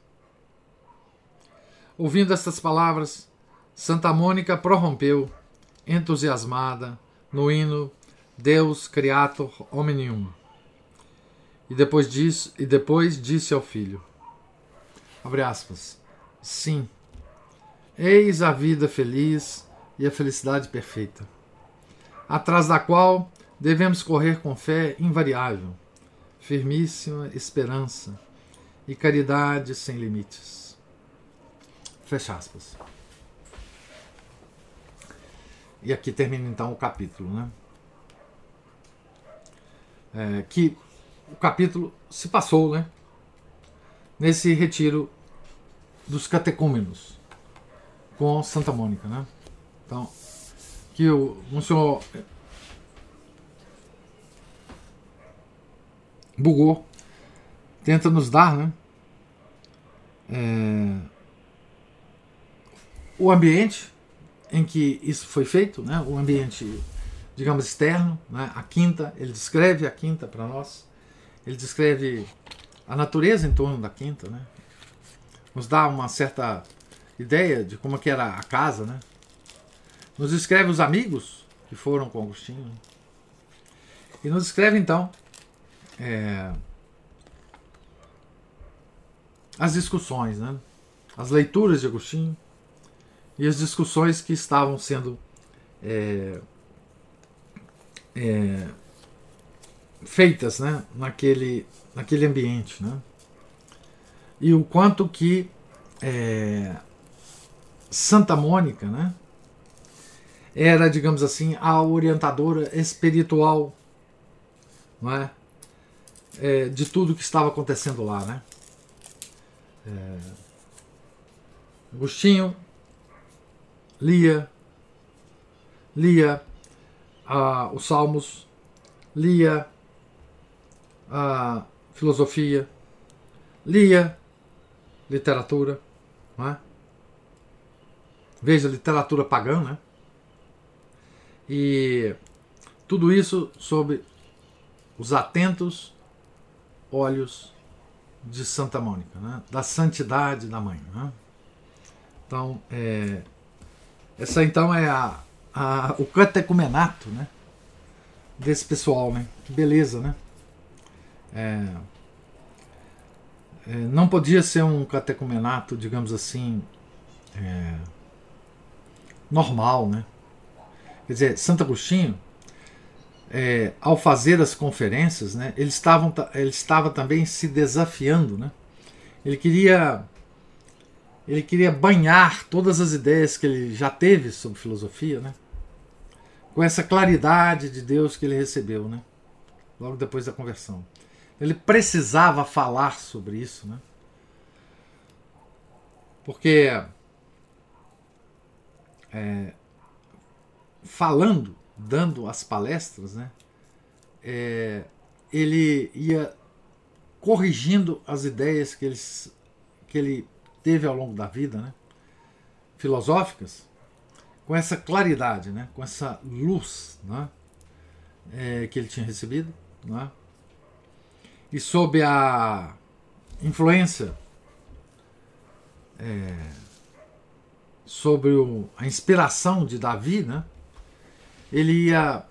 A: Ouvindo estas palavras, Santa Mônica prorrompeu, entusiasmada, no hino Deus Creator Omnium. E depois, disse, e depois disse ao filho: Abre aspas. Sim, eis a vida feliz e a felicidade perfeita, atrás da qual devemos correr com fé invariável, firmíssima esperança e caridade sem limites. Fecha aspas. E aqui termina então o capítulo, né? É, que o capítulo se passou, né? Nesse retiro dos catecúmenos com Santa Mônica, né? Então, que o, o senhor bugou tenta nos dar né, é, o ambiente em que isso foi feito, né, o ambiente, digamos, externo, né, a quinta, ele descreve a quinta para nós, ele descreve a natureza em torno da quinta, né, nos dá uma certa ideia de como que era a casa, né, nos descreve os amigos que foram com Agostinho, e nos descreve então é, as discussões, né? as leituras de Agostinho e as discussões que estavam sendo é, é, feitas né? naquele, naquele ambiente. Né? E o quanto que é, Santa Mônica né? era, digamos assim, a orientadora espiritual não é? é de tudo que estava acontecendo lá. Né? É, Agostinho lia, lia ah, os Salmos, lia a filosofia, lia literatura, não é? Veja, literatura pagã, né? E tudo isso sob os atentos olhos de Santa Mônica, né? da santidade da mãe. Né? Então, é, essa então é a, a, o catecumenato né? desse pessoal. Né? Que beleza, né? É, é, não podia ser um catecumenato, digamos assim, é, normal, né? Quer dizer, Santo Agostinho, é, ao fazer as conferências, né, ele, ele estava também se desafiando. Né? Ele queria ele queria banhar todas as ideias que ele já teve sobre filosofia, né? com essa claridade de Deus que ele recebeu, né? logo depois da conversão. Ele precisava falar sobre isso, né? Porque é, falando, dando as palestras, né, é, ele ia corrigindo as ideias que ele, que ele teve ao longo da vida, né, filosóficas, com essa claridade, né, com essa luz né, é, que ele tinha recebido. Né, e sob a influência é, sobre o, a inspiração de Davi, né? Ele ia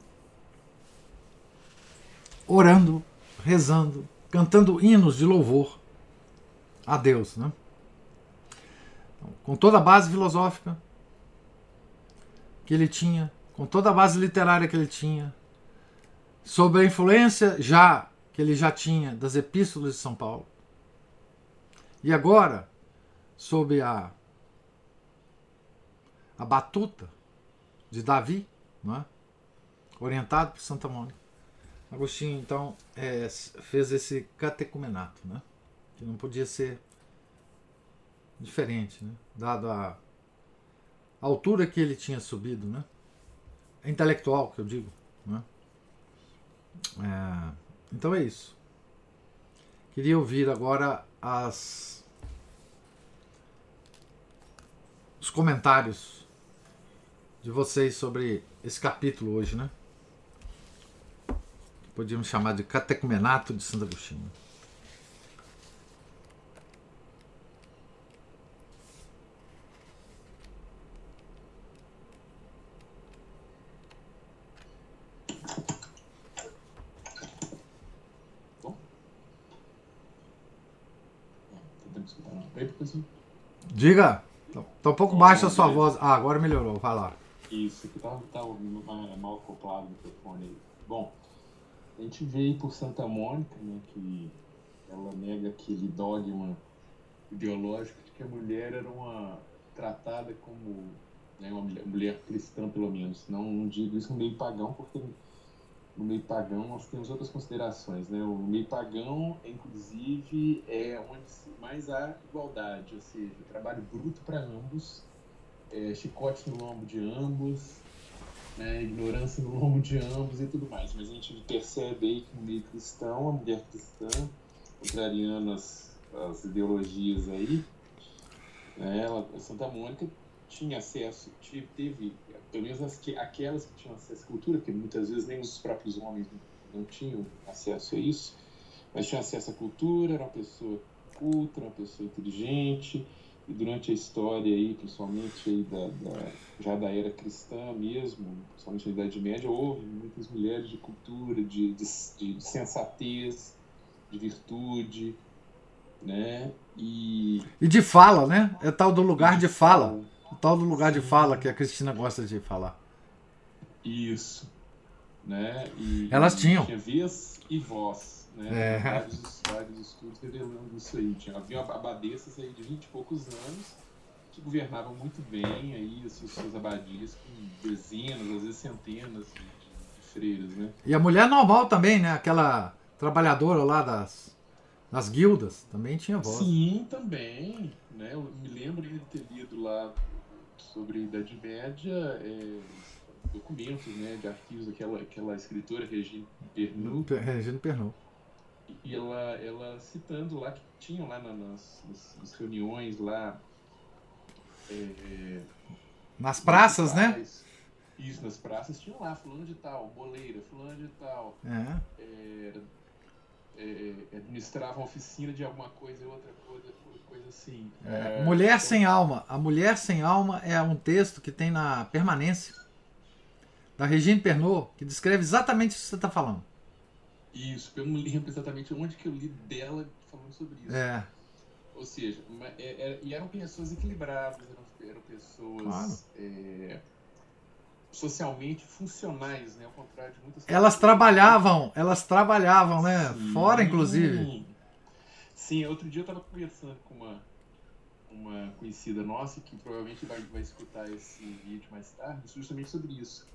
A: orando, rezando, cantando hinos de louvor a Deus. Né? Com toda a base filosófica que ele tinha, com toda a base literária que ele tinha, sob a influência já que ele já tinha das epístolas de São Paulo. E agora, sob a, a batuta de Davi, não é? orientado por Santa Mônica, Agostinho então é, fez esse catecumenato, né? que não podia ser diferente, né? dado a, altura que ele tinha subido, né? É intelectual que eu digo. Né? É, então é isso. Queria ouvir agora as os comentários de vocês sobre esse capítulo hoje, né? Podíamos chamar de catecumenato de Santo Agostinho. Diga. Tá, tá um pouco baixa a sua voz. Ah, agora melhorou. Vai lá.
B: Isso, que tá, tá mal acoplado o microfone aí. Bom, a gente vê por Santa Mônica, né, que ela nega aquele dogma ideológico de que a mulher era uma tratada como né, uma mulher cristã, pelo menos. Não, não digo isso no meio pagão, porque no meio pagão nós temos outras considerações, né? O meio pagão, inclusive, é onde mais há igualdade, ou seja, trabalho bruto para ambos, é, chicote no lombo de ambos, né, ignorância no lombo de ambos e tudo mais. Mas a gente percebe aí que no meio cristão, a mulher cristã, contrariando as, as ideologias aí, né, ela, Santa Mônica tinha acesso, teve pelo menos as que, aquelas que tinham acesso à cultura, porque muitas vezes nem os próprios homens não tinham acesso a isso, mas tinham acesso à cultura, era uma pessoa culta, uma pessoa inteligente, durante a história aí, principalmente aí da, da, já da era cristã mesmo, principalmente na Idade Média, houve muitas mulheres de cultura, de, de, de sensatez, de virtude, né? E,
A: e de fala, né? É tal do lugar de fala. O tal do lugar de fala que a Cristina gosta de falar.
B: Isso. Né? E,
A: Elas tinham.
B: Tinha vez e voz. Né? É. Vários, vários estudos revelando isso aí. Tinha, havia abadesas aí de 20 e poucos anos que governavam muito bem aí as suas abadias com dezenas, às vezes centenas de, de freiras, né?
A: E a mulher normal também, né? Aquela trabalhadora lá das, das guildas também tinha voz.
B: Sim, também. Né? Eu me lembro de ter lido lá sobre a Idade Média, é, documentos né, de arquivos daquela aquela escritora Regine Pernod.
A: Regine Pernod.
B: E ela, ela citando lá que tinham lá nas, nas, nas reuniões lá é,
A: Nas praças, né?
B: Isso, nas praças tinham lá, fulano de tal, boleira, fulano de tal.
A: É.
B: É, é, administrava uma oficina de alguma coisa, outra coisa, coisa assim.
A: É, mulher sem alma. A Mulher sem alma é um texto que tem na permanência da Regine Pernod, que descreve exatamente isso que você está falando.
B: Isso, eu não lembro exatamente onde que eu li dela falando sobre isso.
A: É.
B: Ou seja, é, é, e eram pessoas equilibradas, eram, eram pessoas claro. é, socialmente funcionais, né? Ao contrário de muitas
A: Elas trabalhavam, elas trabalhavam, né? Sim. Fora, inclusive.
B: Sim, outro dia eu estava conversando com uma, uma conhecida nossa que provavelmente vai, vai escutar esse vídeo mais tarde, justamente sobre isso.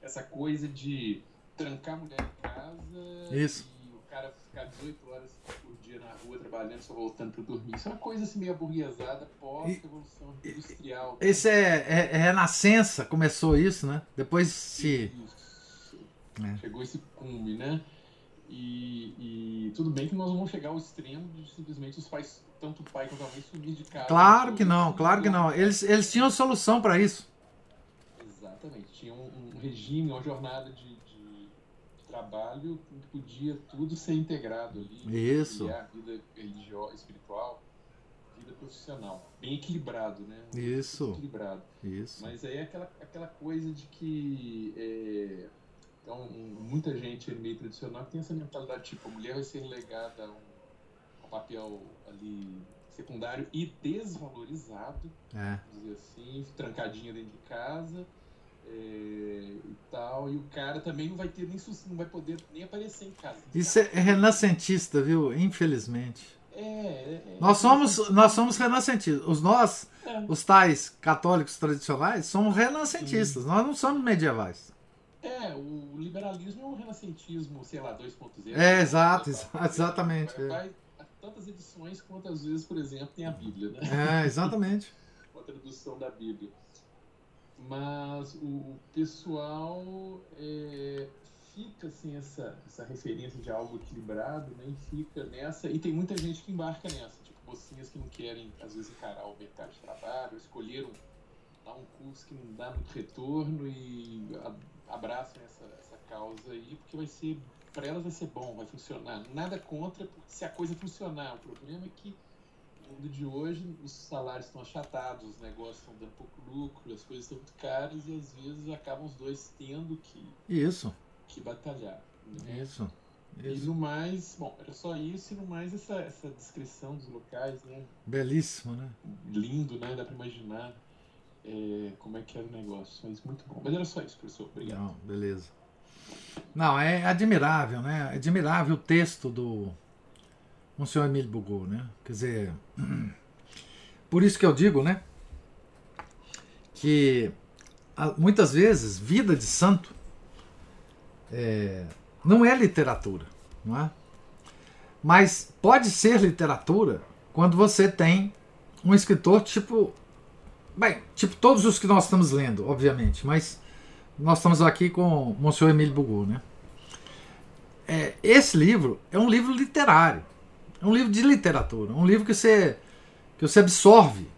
B: Essa coisa de trancar a mulher em casa
A: isso.
B: e o cara ficar 18 horas por dia na rua trabalhando, só voltando para dormir. Isso é uma coisa assim meio aburguesada pós-revolução industrial.
A: Esse é, é, é, Renascença, começou isso, né? Depois se.
B: É. Chegou esse cume, né? E, e, tudo bem que nós vamos chegar ao extremo de simplesmente os pais, tanto o pai quanto a mãe, sumir de casa.
A: Claro que não, claro que não. Eles, eles tinham solução para isso.
B: Exatamente. Tinha um, um, regime, uma jornada de trabalho que podia tudo ser integrado ali.
A: Isso.
B: A vida religiosa, espiritual, vida profissional. Bem equilibrado, né?
A: Isso.
B: Bem equilibrado.
A: Isso.
B: Mas aí é aquela, aquela coisa de que. É, então, muita gente meio tradicional tem essa mentalidade, tipo, a mulher vai ser relegada a um, a um papel ali secundário e desvalorizado,
A: é.
B: dizer assim, trancadinha dentro de casa é, e tal, e o cara também não vai ter nem não vai poder nem aparecer em casa.
A: Isso é renascentista, viu? Infelizmente.
B: É, é,
A: é, nós somos nós somos renascentistas. Os nós, é. os tais católicos tradicionais, somos renascentistas. Sim. Nós não somos medievais.
B: É, o liberalismo é um renascentismo, sei lá, 2.0.
A: É, exato, exatamente.
B: Vai, tantas edições quantas vezes, por exemplo, tem a Bíblia, né?
A: É, exatamente.
B: Uma tradução da Bíblia. Mas o pessoal é, fica assim, essa, essa referência de algo equilibrado, né? E fica nessa. E tem muita gente que embarca nessa, tipo mocinhas que não querem, às vezes, encarar o mercado de trabalho, escolheram dar um curso que não dá muito retorno e abraçam essa, essa causa aí, porque vai ser, para elas vai ser bom, vai funcionar. Nada contra se a coisa funcionar. O problema é que mundo de hoje os salários estão achatados, os negócios estão dando pouco lucro, as coisas estão muito caras e às vezes acabam os dois tendo que,
A: isso.
B: que batalhar.
A: Né? Isso.
B: Isso. E no mais, bom, era só isso e no mais essa, essa descrição dos locais, né?
A: Belíssimo, né?
B: Lindo, né? Dá para imaginar é, como é que era o negócio. Mas muito bom. Mas era só isso, professor. Obrigado.
A: Não, beleza. Não, é admirável, né? É admirável o texto do Monsenhor Emílio Bugou, né? Quer dizer, por isso que eu digo, né? Que muitas vezes vida de santo é, não é literatura, não é? Mas pode ser literatura quando você tem um escritor tipo Bem, tipo todos os que nós estamos lendo, obviamente, mas nós estamos aqui com Monsieur Emile Bugu, né? É, esse livro é um livro literário, é um livro de literatura, um livro que você que você absorve,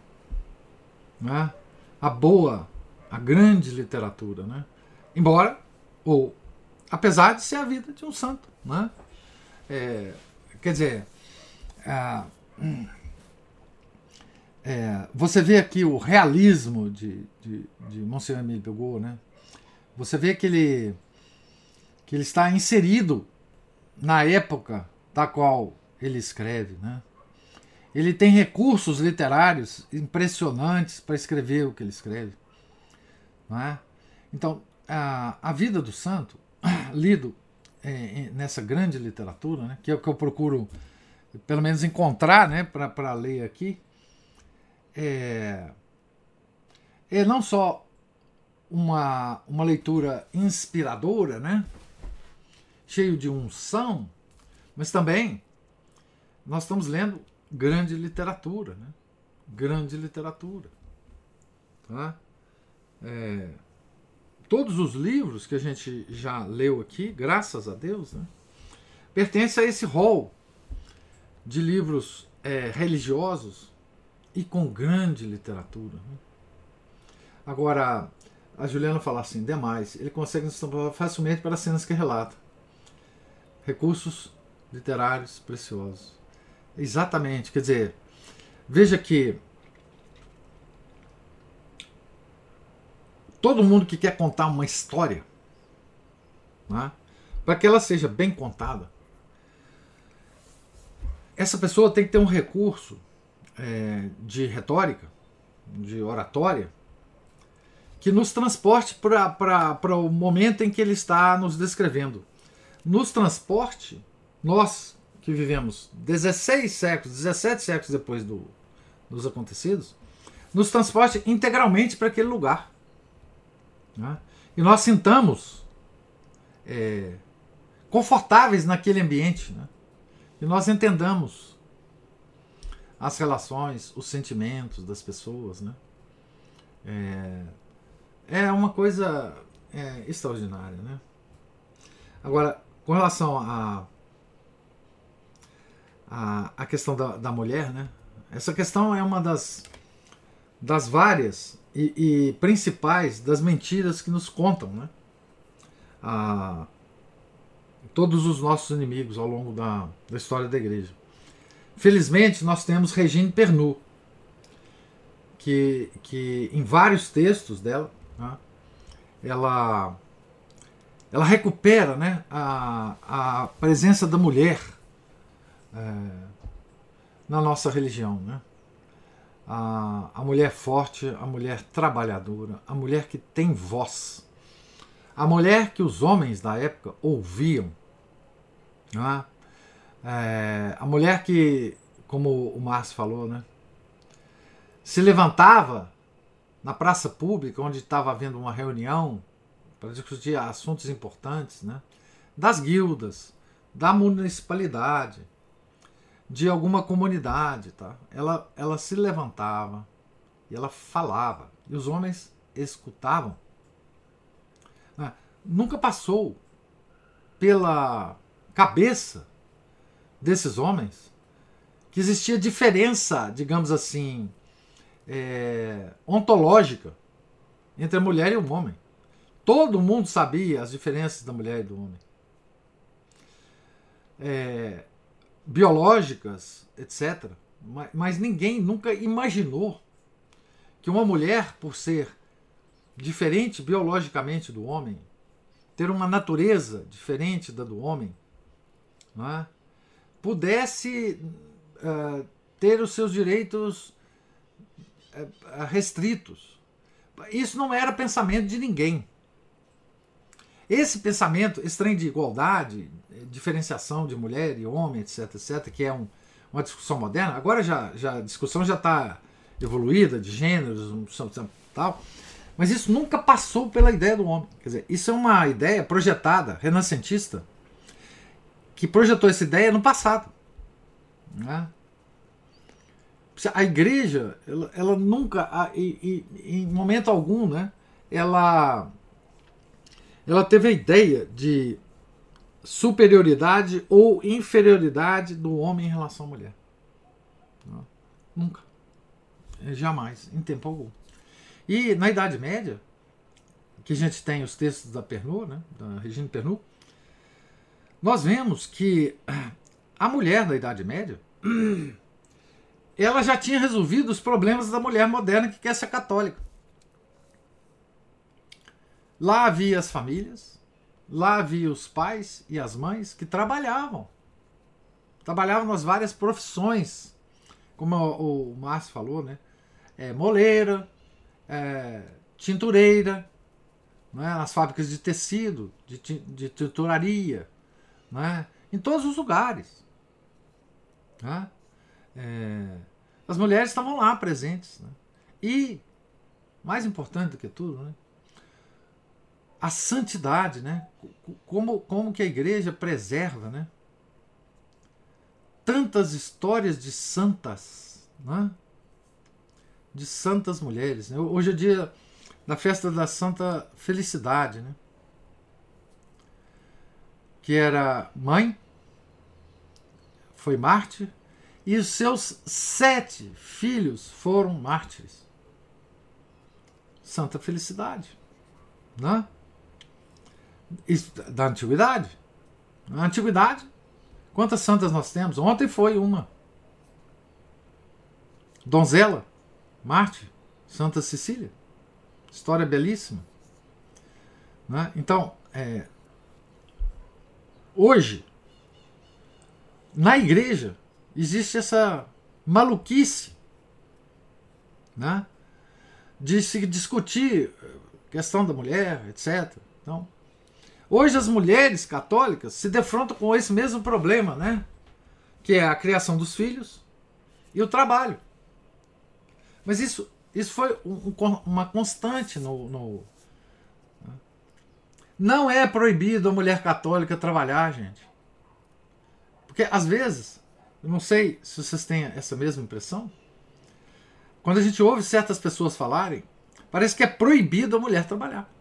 A: né? A boa, a grande literatura, né? Embora ou apesar de ser a vida de um santo, né? É, quer dizer, a, é, você vê aqui o realismo de, de, de Monsenhor Emílio Pegou, né? Você vê que ele, que ele está inserido na época da qual ele escreve, né? Ele tem recursos literários impressionantes para escrever o que ele escreve. Não é? Então, a, a vida do santo, lido é, nessa grande literatura, né, que é o que eu procuro, pelo menos, encontrar né, para ler aqui, é, é não só uma, uma leitura inspiradora, né? cheio de unção, mas também nós estamos lendo grande literatura, né? grande literatura. Tá? É, todos os livros que a gente já leu aqui, graças a Deus, né? pertencem a esse rol de livros é, religiosos e com grande literatura. Né? Agora, a Juliana fala assim, demais, ele consegue nos facilmente para as cenas que relata. Recursos literários preciosos. Exatamente, quer dizer, veja que todo mundo que quer contar uma história, né, para que ela seja bem contada, essa pessoa tem que ter um recurso é, de retórica, de oratória, que nos transporte para o momento em que ele está nos descrevendo. Nos transporte, nós que vivemos 16 séculos, 17 séculos depois do, dos acontecidos, nos transporte integralmente para aquele lugar. Né? E nós sintamos é, confortáveis naquele ambiente. Né? E nós entendamos as relações, os sentimentos das pessoas. Né? É, é uma coisa é, extraordinária. Né? Agora, com relação a a, a questão da, da mulher, né? Essa questão é uma das, das várias e, e principais das mentiras que nos contam, né? A, todos os nossos inimigos ao longo da, da história da igreja. Felizmente, nós temos Regine Pernu, que, que em vários textos dela, né, ela, ela recupera né, a, a presença da mulher é, na nossa religião. Né? A, a mulher forte, a mulher trabalhadora, a mulher que tem voz, a mulher que os homens da época ouviam. Né? É, a mulher que, como o Márcio falou, né, se levantava na praça pública, onde estava havendo uma reunião para discutir assuntos importantes, né, das guildas, da municipalidade, de alguma comunidade, tá? Ela, ela se levantava e ela falava e os homens escutavam. Né? Nunca passou pela cabeça desses homens que existia diferença, digamos assim, é, ontológica entre a mulher e o homem. Todo mundo sabia as diferenças da mulher e do homem. É, biológicas, etc. Mas ninguém nunca imaginou que uma mulher, por ser diferente biologicamente do homem, ter uma natureza diferente da do homem, é? pudesse uh, ter os seus direitos uh, restritos. Isso não era pensamento de ninguém. Esse pensamento, esse trem de igualdade, diferenciação de mulher e homem, etc, etc, que é um, uma discussão moderna. Agora já, já a discussão já está evoluída de gêneros, tal. Mas isso nunca passou pela ideia do homem. Quer dizer, isso é uma ideia projetada, renascentista, que projetou essa ideia no passado. Né? A igreja, ela, ela nunca, em momento algum, né, ela, ela teve a ideia de superioridade ou inferioridade do homem em relação à mulher. Não, nunca. Jamais, em tempo algum. E na Idade Média, que a gente tem os textos da Pernod, né, da Regina Pernod, nós vemos que a mulher da Idade Média ela já tinha resolvido os problemas da mulher moderna que quer ser católica. Lá havia as famílias, Lá havia os pais e as mães que trabalhavam. Trabalhavam nas várias profissões. Como o, Márcio falou, né? É, moleira, é, tintureira, né? nas fábricas de tecido, de, de tinturaria, né? em todos os lugares. Né? É, as mulheres estavam lá presentes. Né? E, mais importante do que tudo, né? A santidade, né? Como, como que a igreja preserva, né? Tantas histórias de santas, né? De santas mulheres. Né? Hoje é dia da festa da Santa Felicidade, né? Que era mãe, foi mártir, e os seus sete filhos foram mártires. santa felicidade. Né? Da antiguidade. Na antiguidade, quantas santas nós temos? Ontem foi uma. Donzela, Marte, Santa Cecília. História belíssima. Né? Então, é, hoje, na igreja, existe essa maluquice né? de se discutir questão da mulher, etc. Então, hoje as mulheres católicas se defrontam com esse mesmo problema, né? que é a criação dos filhos e o trabalho. Mas isso, isso foi um, uma constante no, no. Né? Não é proibido a mulher católica trabalhar, gente. Porque às vezes, eu não sei se vocês têm essa mesma impressão, quando a gente ouve certas pessoas falarem, parece que é proibido a mulher trabalhar.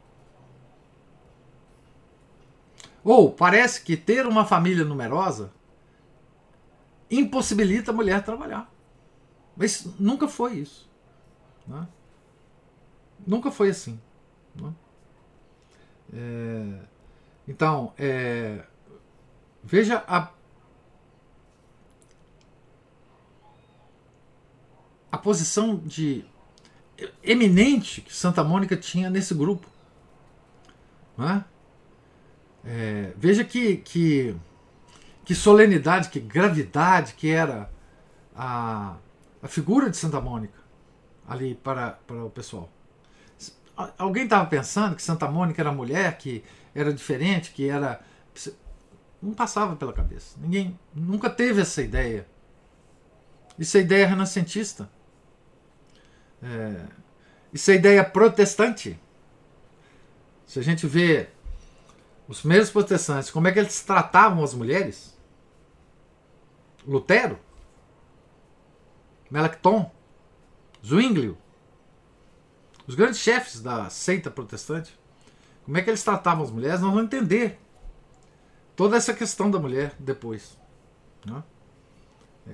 A: Ou parece que ter uma família numerosa impossibilita a mulher trabalhar. Mas nunca foi isso. Né? Nunca foi assim. Né? É, então, é, veja a, a posição de eminente que Santa Mônica tinha nesse grupo. Né? É, veja que, que, que solenidade, que gravidade que era a, a figura de Santa Mônica ali para, para o pessoal. Alguém estava pensando que Santa Mônica era mulher, que era diferente, que era. Não passava pela cabeça. Ninguém nunca teve essa ideia. Isso é ideia renascentista. É, isso é ideia protestante. Se a gente vê os primeiros protestantes, como é que eles tratavam as mulheres? Lutero, Melanchthon, Zwinglio, os grandes chefes da seita protestante, como é que eles tratavam as mulheres, nós vamos entender toda essa questão da mulher depois. Né?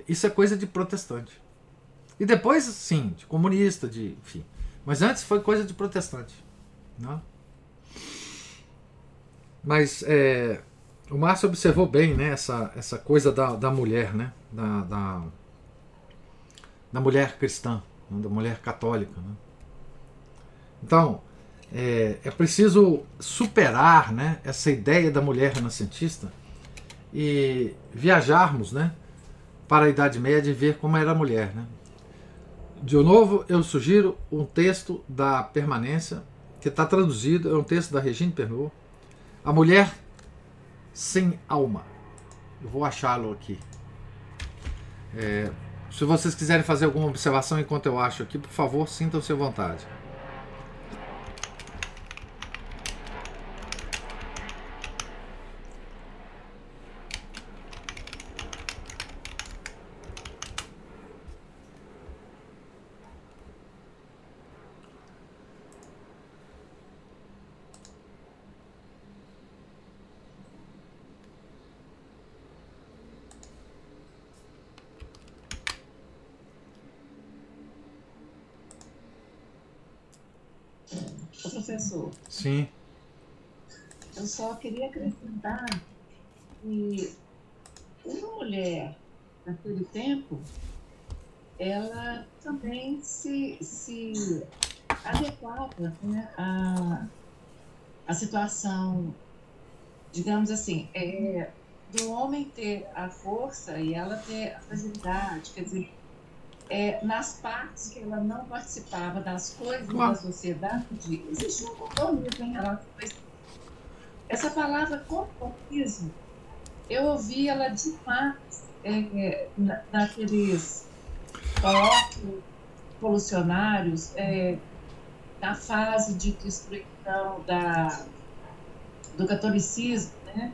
A: Isso é coisa de protestante. E depois, sim, de comunista, de. enfim. Mas antes foi coisa de protestante. Né? Mas é, o Márcio observou bem né, essa, essa coisa da, da mulher, né? Da, da, da mulher cristã da mulher católica. Né? Então, é, é, preciso superar né, essa ideia da mulher renascentista e viajarmos né, para a Idade Média e ver como era a mulher. Né? De novo, eu sugiro um texto da Permanência, que está traduzido, é um texto da Regine Pernod, A Mulher Sem Alma. Eu vou achá-lo aqui. É, se vocês quiserem fazer alguma observação enquanto eu acho aqui, por favor, sintam-se à vontade.
C: professor.
A: Sim.
C: Eu só queria acrescentar que uma mulher naquele tempo, ela também se, se adequava né, à, à situação, digamos assim, é, do homem ter a força e ela ter a fragilidade, quer dizer, é, nas partes que ela não participava das coisas da sociedade, existia um conformismo em relação a isso. Essa palavra conformismo, eu ouvi ela demais é, na, naqueles colóquios revolucionários, é, na fase de destruição da, do catolicismo, né?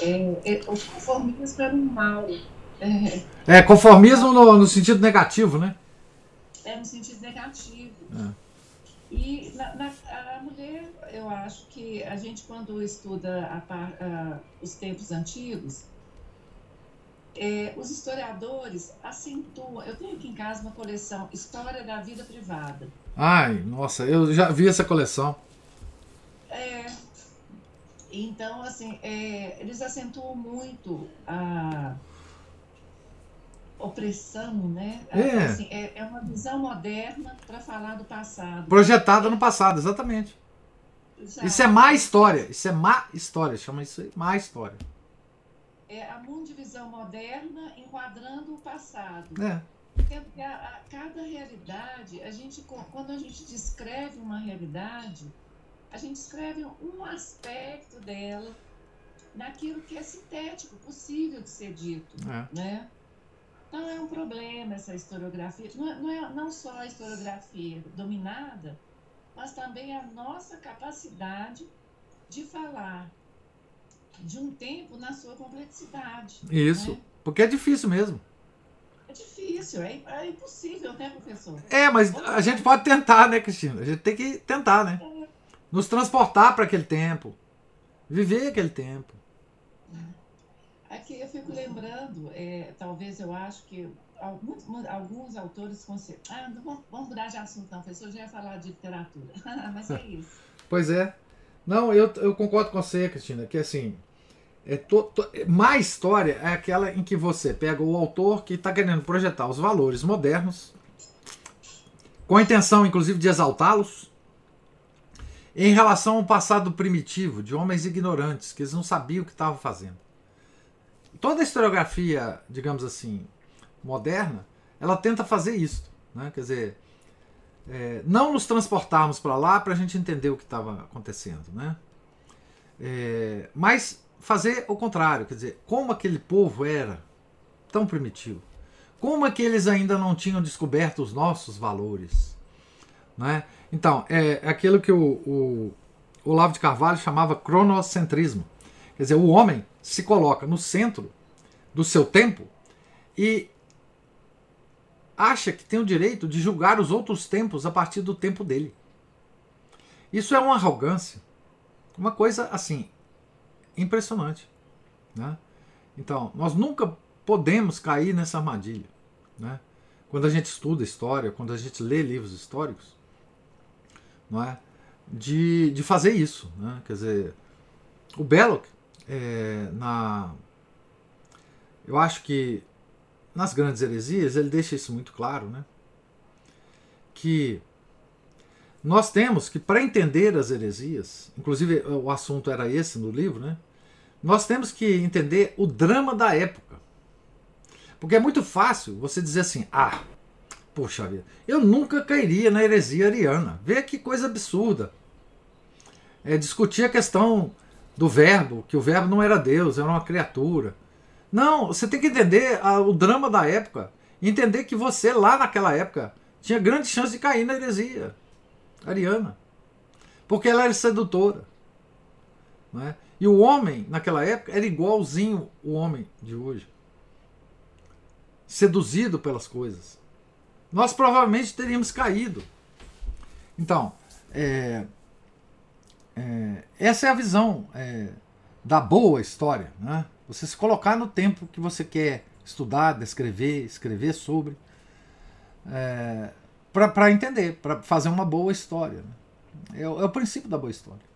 C: É, é, o conformismo era um mal
A: é, é conformismo no, no, sentido negativo, né?
C: É no sentido negativo. É. E na, na, a mulher, eu acho que a gente, quando estuda a, a, os tempos antigos, é, os historiadores acentuam. Eu tenho aqui em casa uma coleção História da Vida Privada.
A: Ai, nossa, eu já vi essa coleção.
C: É, então, assim, é, eles acentuam muito a opressão, né?
A: É.
C: Assim, é, é uma visão moderna para falar do passado.
A: Projetada no passado, exatamente.
C: Exato.
A: Isso é má história. Isso é má história. Chama isso aí, má história.
C: É a mundivisão moderna enquadrando o passado.
A: É.
C: Porque a, a, cada realidade, a gente, quando a gente descreve uma realidade, a gente escreve um aspecto dela naquilo que é sintético, possível de ser dito,
A: É.
C: né? Então é um problema essa historiografia, não é, não é não só a historiografia dominada, mas também a nossa capacidade de falar de um tempo na sua complexidade.
A: Isso.
C: né?
A: Porque é difícil mesmo.
C: É difícil, é, é impossível, né, professor?
A: É, mas a gente pode tentar, né, Cristina? A gente tem que tentar, né? Nos transportar para aquele tempo. Viver aquele tempo.
C: Aqui eu fico lembrando, é, talvez eu acho que alguns, alguns autores consideram. Ah, não, vamos, vamos mudar de assunto, não, professor. Já ia falar de literatura. Mas é isso.
A: Pois é. Não, eu, eu concordo com você, Cristina, que assim. É to, to, má história é aquela em que você pega o autor que está querendo projetar os valores modernos, com a intenção, inclusive, de exaltá-los, em relação ao passado primitivo, de homens ignorantes, que eles não sabiam o que estavam fazendo. Toda a historiografia, digamos assim, moderna, ela tenta fazer isso. Né? Quer dizer, é, não nos transportarmos para lá para a gente entender o que estava acontecendo. Né? É, mas fazer o contrário, quer dizer, como aquele povo era tão primitivo, como é que eles ainda não tinham descoberto os nossos valores. Né? Então, é aquilo que o, o Olavo de Carvalho chamava cronocentrismo. Quer dizer, o homem se coloca no centro do seu tempo e acha que tem o direito de julgar os outros tempos a partir do tempo dele. Isso é uma arrogância, uma coisa assim impressionante, né? Então, nós nunca podemos cair nessa armadilha, né? Quando a gente estuda história, quando a gente lê livros históricos, não é? De, de fazer isso, né? Quer dizer, o Belloc é, na eu acho que nas grandes heresias ele deixa isso muito claro, né? Que nós temos que, para entender as heresias, inclusive o assunto era esse no livro, né? Nós temos que entender o drama da época. Porque é muito fácil você dizer assim: ah, poxa vida, eu nunca cairia na heresia ariana. Vê que coisa absurda. É discutir a questão do verbo, que o verbo não era Deus, era uma criatura. Não, você tem que entender a, o drama da época. Entender que você, lá naquela época, tinha grande chance de cair na heresia ariana. Porque ela era sedutora. Não é? E o homem, naquela época, era igualzinho o homem de hoje. Seduzido pelas coisas. Nós provavelmente teríamos caído. Então, é, é, essa é a visão é, da boa história. Né? Você se colocar no tempo que você quer estudar, descrever, escrever sobre, é, para entender, para fazer uma boa história. Né? É, é, o princípio da boa história.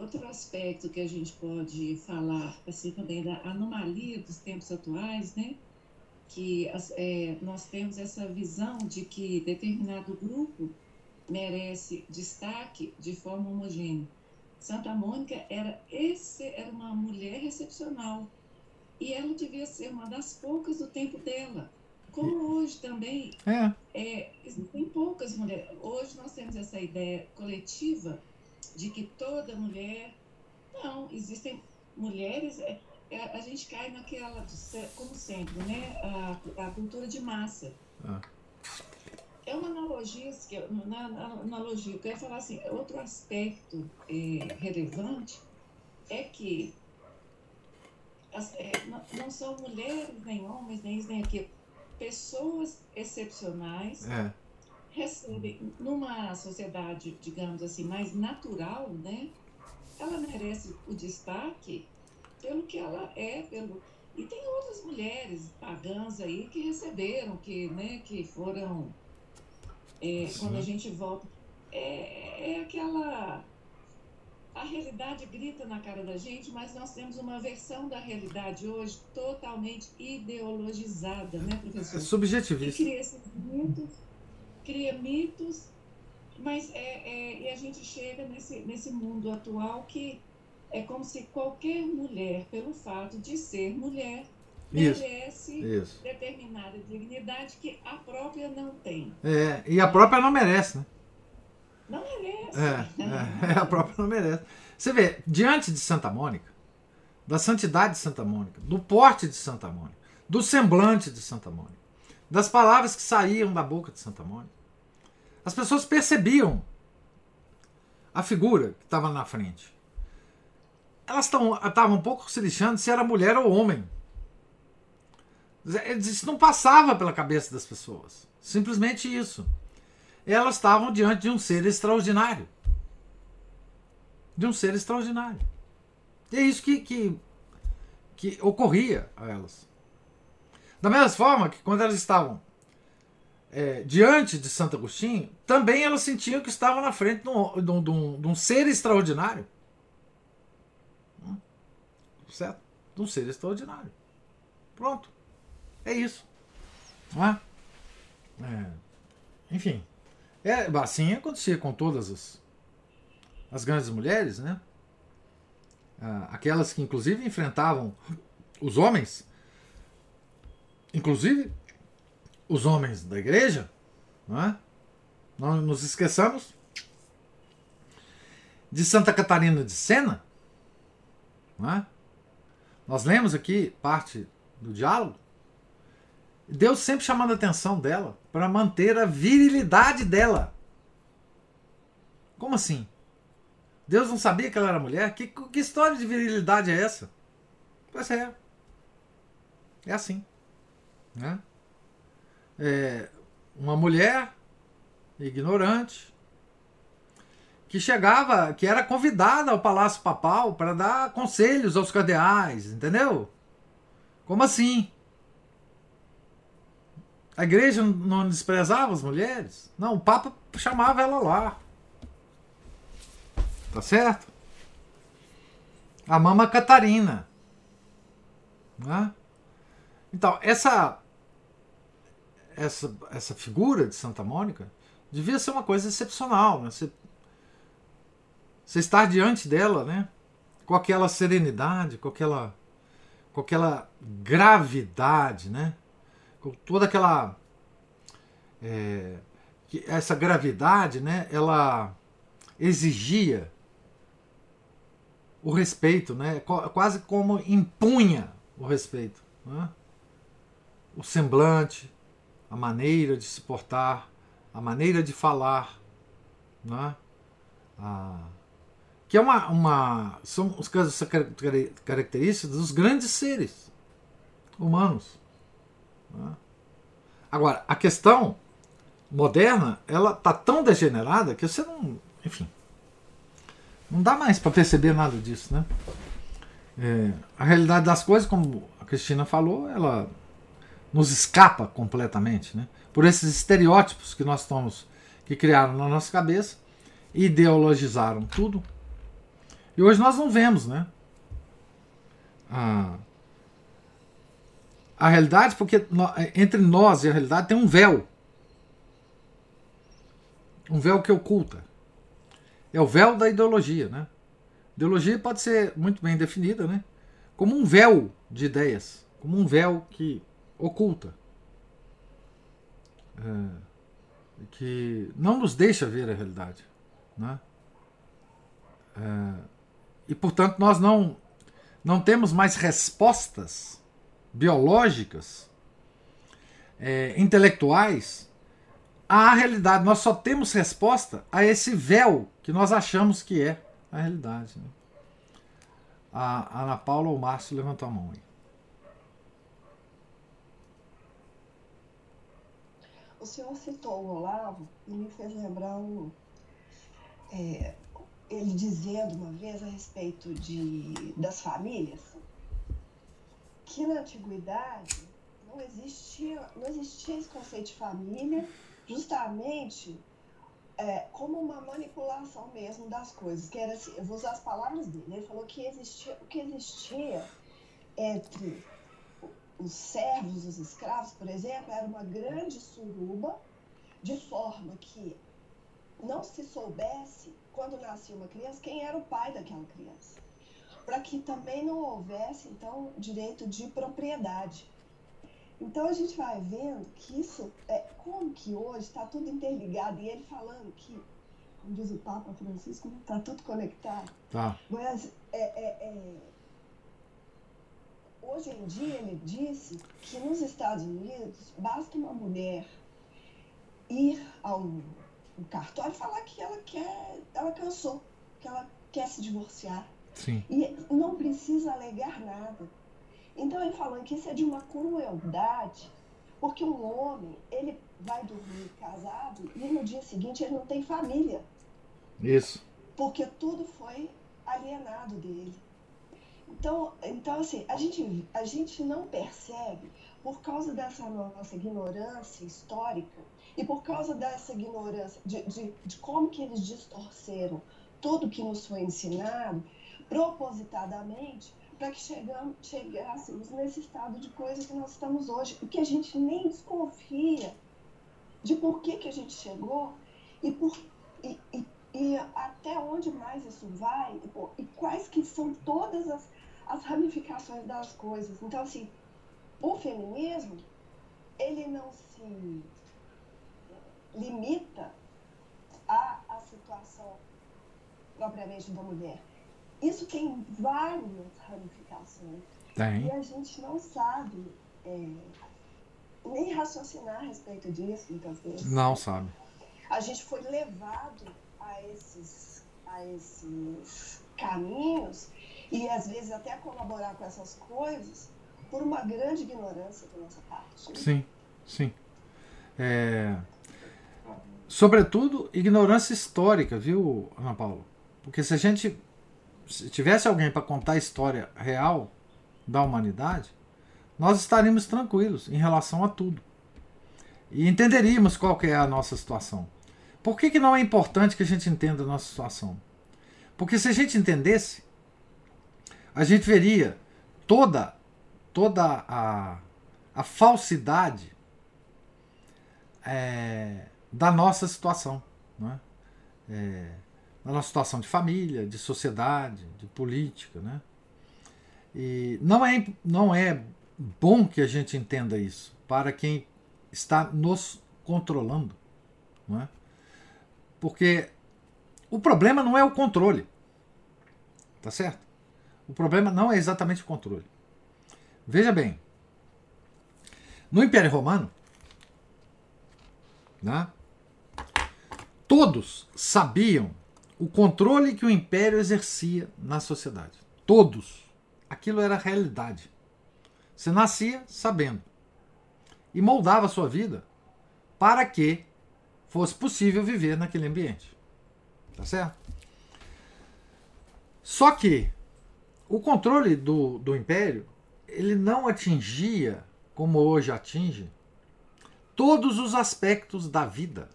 C: Outro aspecto que a gente pode falar assim também da anomalia dos tempos atuais, né? Que é, nós temos essa visão de que determinado grupo merece destaque de forma homogênea. Santa Mônica era, esse, era uma mulher excepcional e ela devia ser uma das poucas do tempo dela. Como hoje também
A: é.
C: É, existem poucas mulheres. Hoje nós temos essa ideia coletiva de que toda mulher. Não, existem mulheres. É, é, a gente cai naquela, como sempre, né? A, a cultura de massa.
A: Ah.
C: É uma analogia, que, na, na, analogia, eu quero falar assim, outro aspecto é, relevante é que as, é, não, não, são mulheres, nem homens, nem isso, nem aquilo. Pessoas excepcionais recebem, numa sociedade, digamos assim, mais natural, né? Ela merece o destaque pelo que ela é, pelo... E tem outras mulheres pagãs aí que receberam, que, né, que foram É, quando a gente volta. É, é aquela. A realidade grita na cara da gente, mas nós temos uma versão da realidade hoje totalmente ideologizada, né, professor? É
A: subjetivista.
C: Que cria esses mitos, cria mitos, mas é, é, e a gente chega nesse, nesse mundo atual que é como se qualquer mulher, pelo fato de ser mulher,
A: isso,
C: merece
A: isso.
C: determinada dignidade que a própria não tem.
A: É, e a própria não merece, né?
C: Não merece.
A: É, é, a própria não merece. Você vê, diante de Santa Mônica, da santidade de Santa Mônica, do porte de Santa Mônica, do semblante de Santa Mônica, das palavras que saíam da boca de Santa Mônica, as pessoas percebiam a figura que estava na frente. Elas estavam um pouco se lixando se era mulher ou homem. Isso não passava pela cabeça das pessoas. Simplesmente isso. Elas estavam diante de um ser extraordinário. De um ser extraordinário. E é isso que, que, que ocorria a elas. Da mesma forma que quando elas estavam é, diante de Santo Agostinho, também elas sentiam que estavam na frente de um, de um, de um ser extraordinário. Hum? Certo? De um ser extraordinário. Pronto. É isso. Não é? é. Enfim. É, assim acontecia com todas as, as grandes mulheres, né? Ah, aquelas que inclusive enfrentavam os homens, inclusive os homens da igreja, não é? Não nos esqueçamos de Santa Catarina de Sena, não é? Nós lemos aqui parte do diálogo. Deus sempre chamando a atenção dela para manter a virilidade dela. Como assim? Deus não sabia que ela era mulher? Que, que história de virilidade é essa? Pois é. É assim. Né? É uma mulher ignorante que chegava, que era convidada ao Palácio Papal para dar conselhos aos cardeais, entendeu? Como assim? A igreja não desprezava as mulheres? Não, o Papa chamava ela lá. Tá certo? A Mama Catarina. Né? Então, essa, essa, essa figura de Santa Mônica devia ser uma coisa excepcional. Né? Você, você estar diante dela né? com aquela serenidade, com aquela, com aquela gravidade, né? com toda aquela é, essa gravidade, né, ela exigia o respeito, né, quase como impunha o respeito, né? o semblante, a maneira de se portar, a maneira de falar, né? Ah, que é uma, uma são as características dos grandes seres humanos. Né? Agora, a questão moderna, ela tá tão degenerada que você não. Enfim. Não dá mais para perceber nada disso, né? É, a realidade das coisas, como a Cristina falou, ela nos escapa completamente, né? Por esses estereótipos que nós estamos, que criaram na nossa cabeça, ideologizaram tudo. E hoje nós não vemos, né? Ah, a realidade, porque entre nós e a realidade tem um véu. Um véu que oculta. É o véu da ideologia, né? Ideologia pode ser muito bem definida, né? Como um véu de ideias, como um véu que oculta, é, que não nos deixa ver a realidade, né? É, e portanto nós não não temos mais respostas biológicas, é, intelectuais, à realidade. Nós só temos resposta a esse véu que nós achamos que é a realidade. Né? A Ana Paula ou o Márcio levantou a mão aí.
D: O senhor citou o Olavo e me fez lembrar é, ele dizendo uma vez a respeito de, das famílias que na antiguidade não existia, não existia esse conceito de família, justamente é, como uma manipulação mesmo das coisas. Que era assim, eu vou usar as palavras dele. Ele falou que existia, o que existia entre os servos, os escravos, por exemplo, era uma grande suruba, de forma que não se soubesse, quando nascia uma criança, quem era o pai daquela criança. Para que também não houvesse, então, direito de propriedade. Então a gente vai vendo que isso, é, como que hoje está tudo interligado, e ele falando que, como diz o Papa Francisco, está tudo conectado.
A: Tá.
D: Mas é, é, é, hoje em dia ele disse que nos Estados Unidos basta uma mulher ir ao, cartório e falar que ela quer, ela cansou, que ela quer se divorciar.
A: Sim.
D: E não precisa alegar nada. Então ele falando que isso é de uma crueldade, porque um homem, ele vai dormir casado e no dia seguinte ele não tem família.
A: Isso.
D: Porque tudo foi alienado dele. Então, então assim, a gente, a gente não percebe, por causa dessa nossa ignorância histórica e por causa dessa ignorância de, de, de como que eles distorceram tudo que nos foi ensinado, propositadamente, para que chegamos, chegássemos nesse estado de coisa que nós estamos hoje, o que a gente nem desconfia de por que, que a gente chegou e, por, e, e, e até onde mais isso vai e, e quais que são todas as, as ramificações das coisas. Então, assim, o feminismo, ele não se limita à, à situação propriamente da mulher isso tem várias ramificações.
A: Tem.
D: E a gente não sabe é, nem raciocinar a respeito disso, muitas vezes.
A: Não sabe.
D: A gente foi levado a esses, a esses caminhos e às vezes até colaborar com essas coisas por uma grande ignorância da nossa parte.
A: Sim, sim. É... Sobretudo, ignorância histórica, viu, Ana Paula? Porque se a gente se tivesse alguém para contar a história real da humanidade, nós estaríamos tranquilos em relação a tudo. E entenderíamos qual que é a nossa situação. Por que, que não é importante que a gente entenda a nossa situação? Porque se a gente entendesse, a gente veria toda, toda a, a falsidade é, da nossa situação. Não é? Na nossa situação de família, de sociedade, de política. Né? E não é, não é bom que a gente entenda isso para quem está nos controlando. Não é? Porque o problema não é o controle. Tá certo? O problema não é exatamente o controle. Veja bem, no Império Romano, né, todos sabiam o controle que o império exercia na sociedade. Todos. Aquilo era realidade. Você nascia sabendo. E moldava a sua vida para que fosse possível viver naquele ambiente. Tá certo? Só que o controle do, do império ele não atingia, como hoje atinge, todos os aspectos da vida.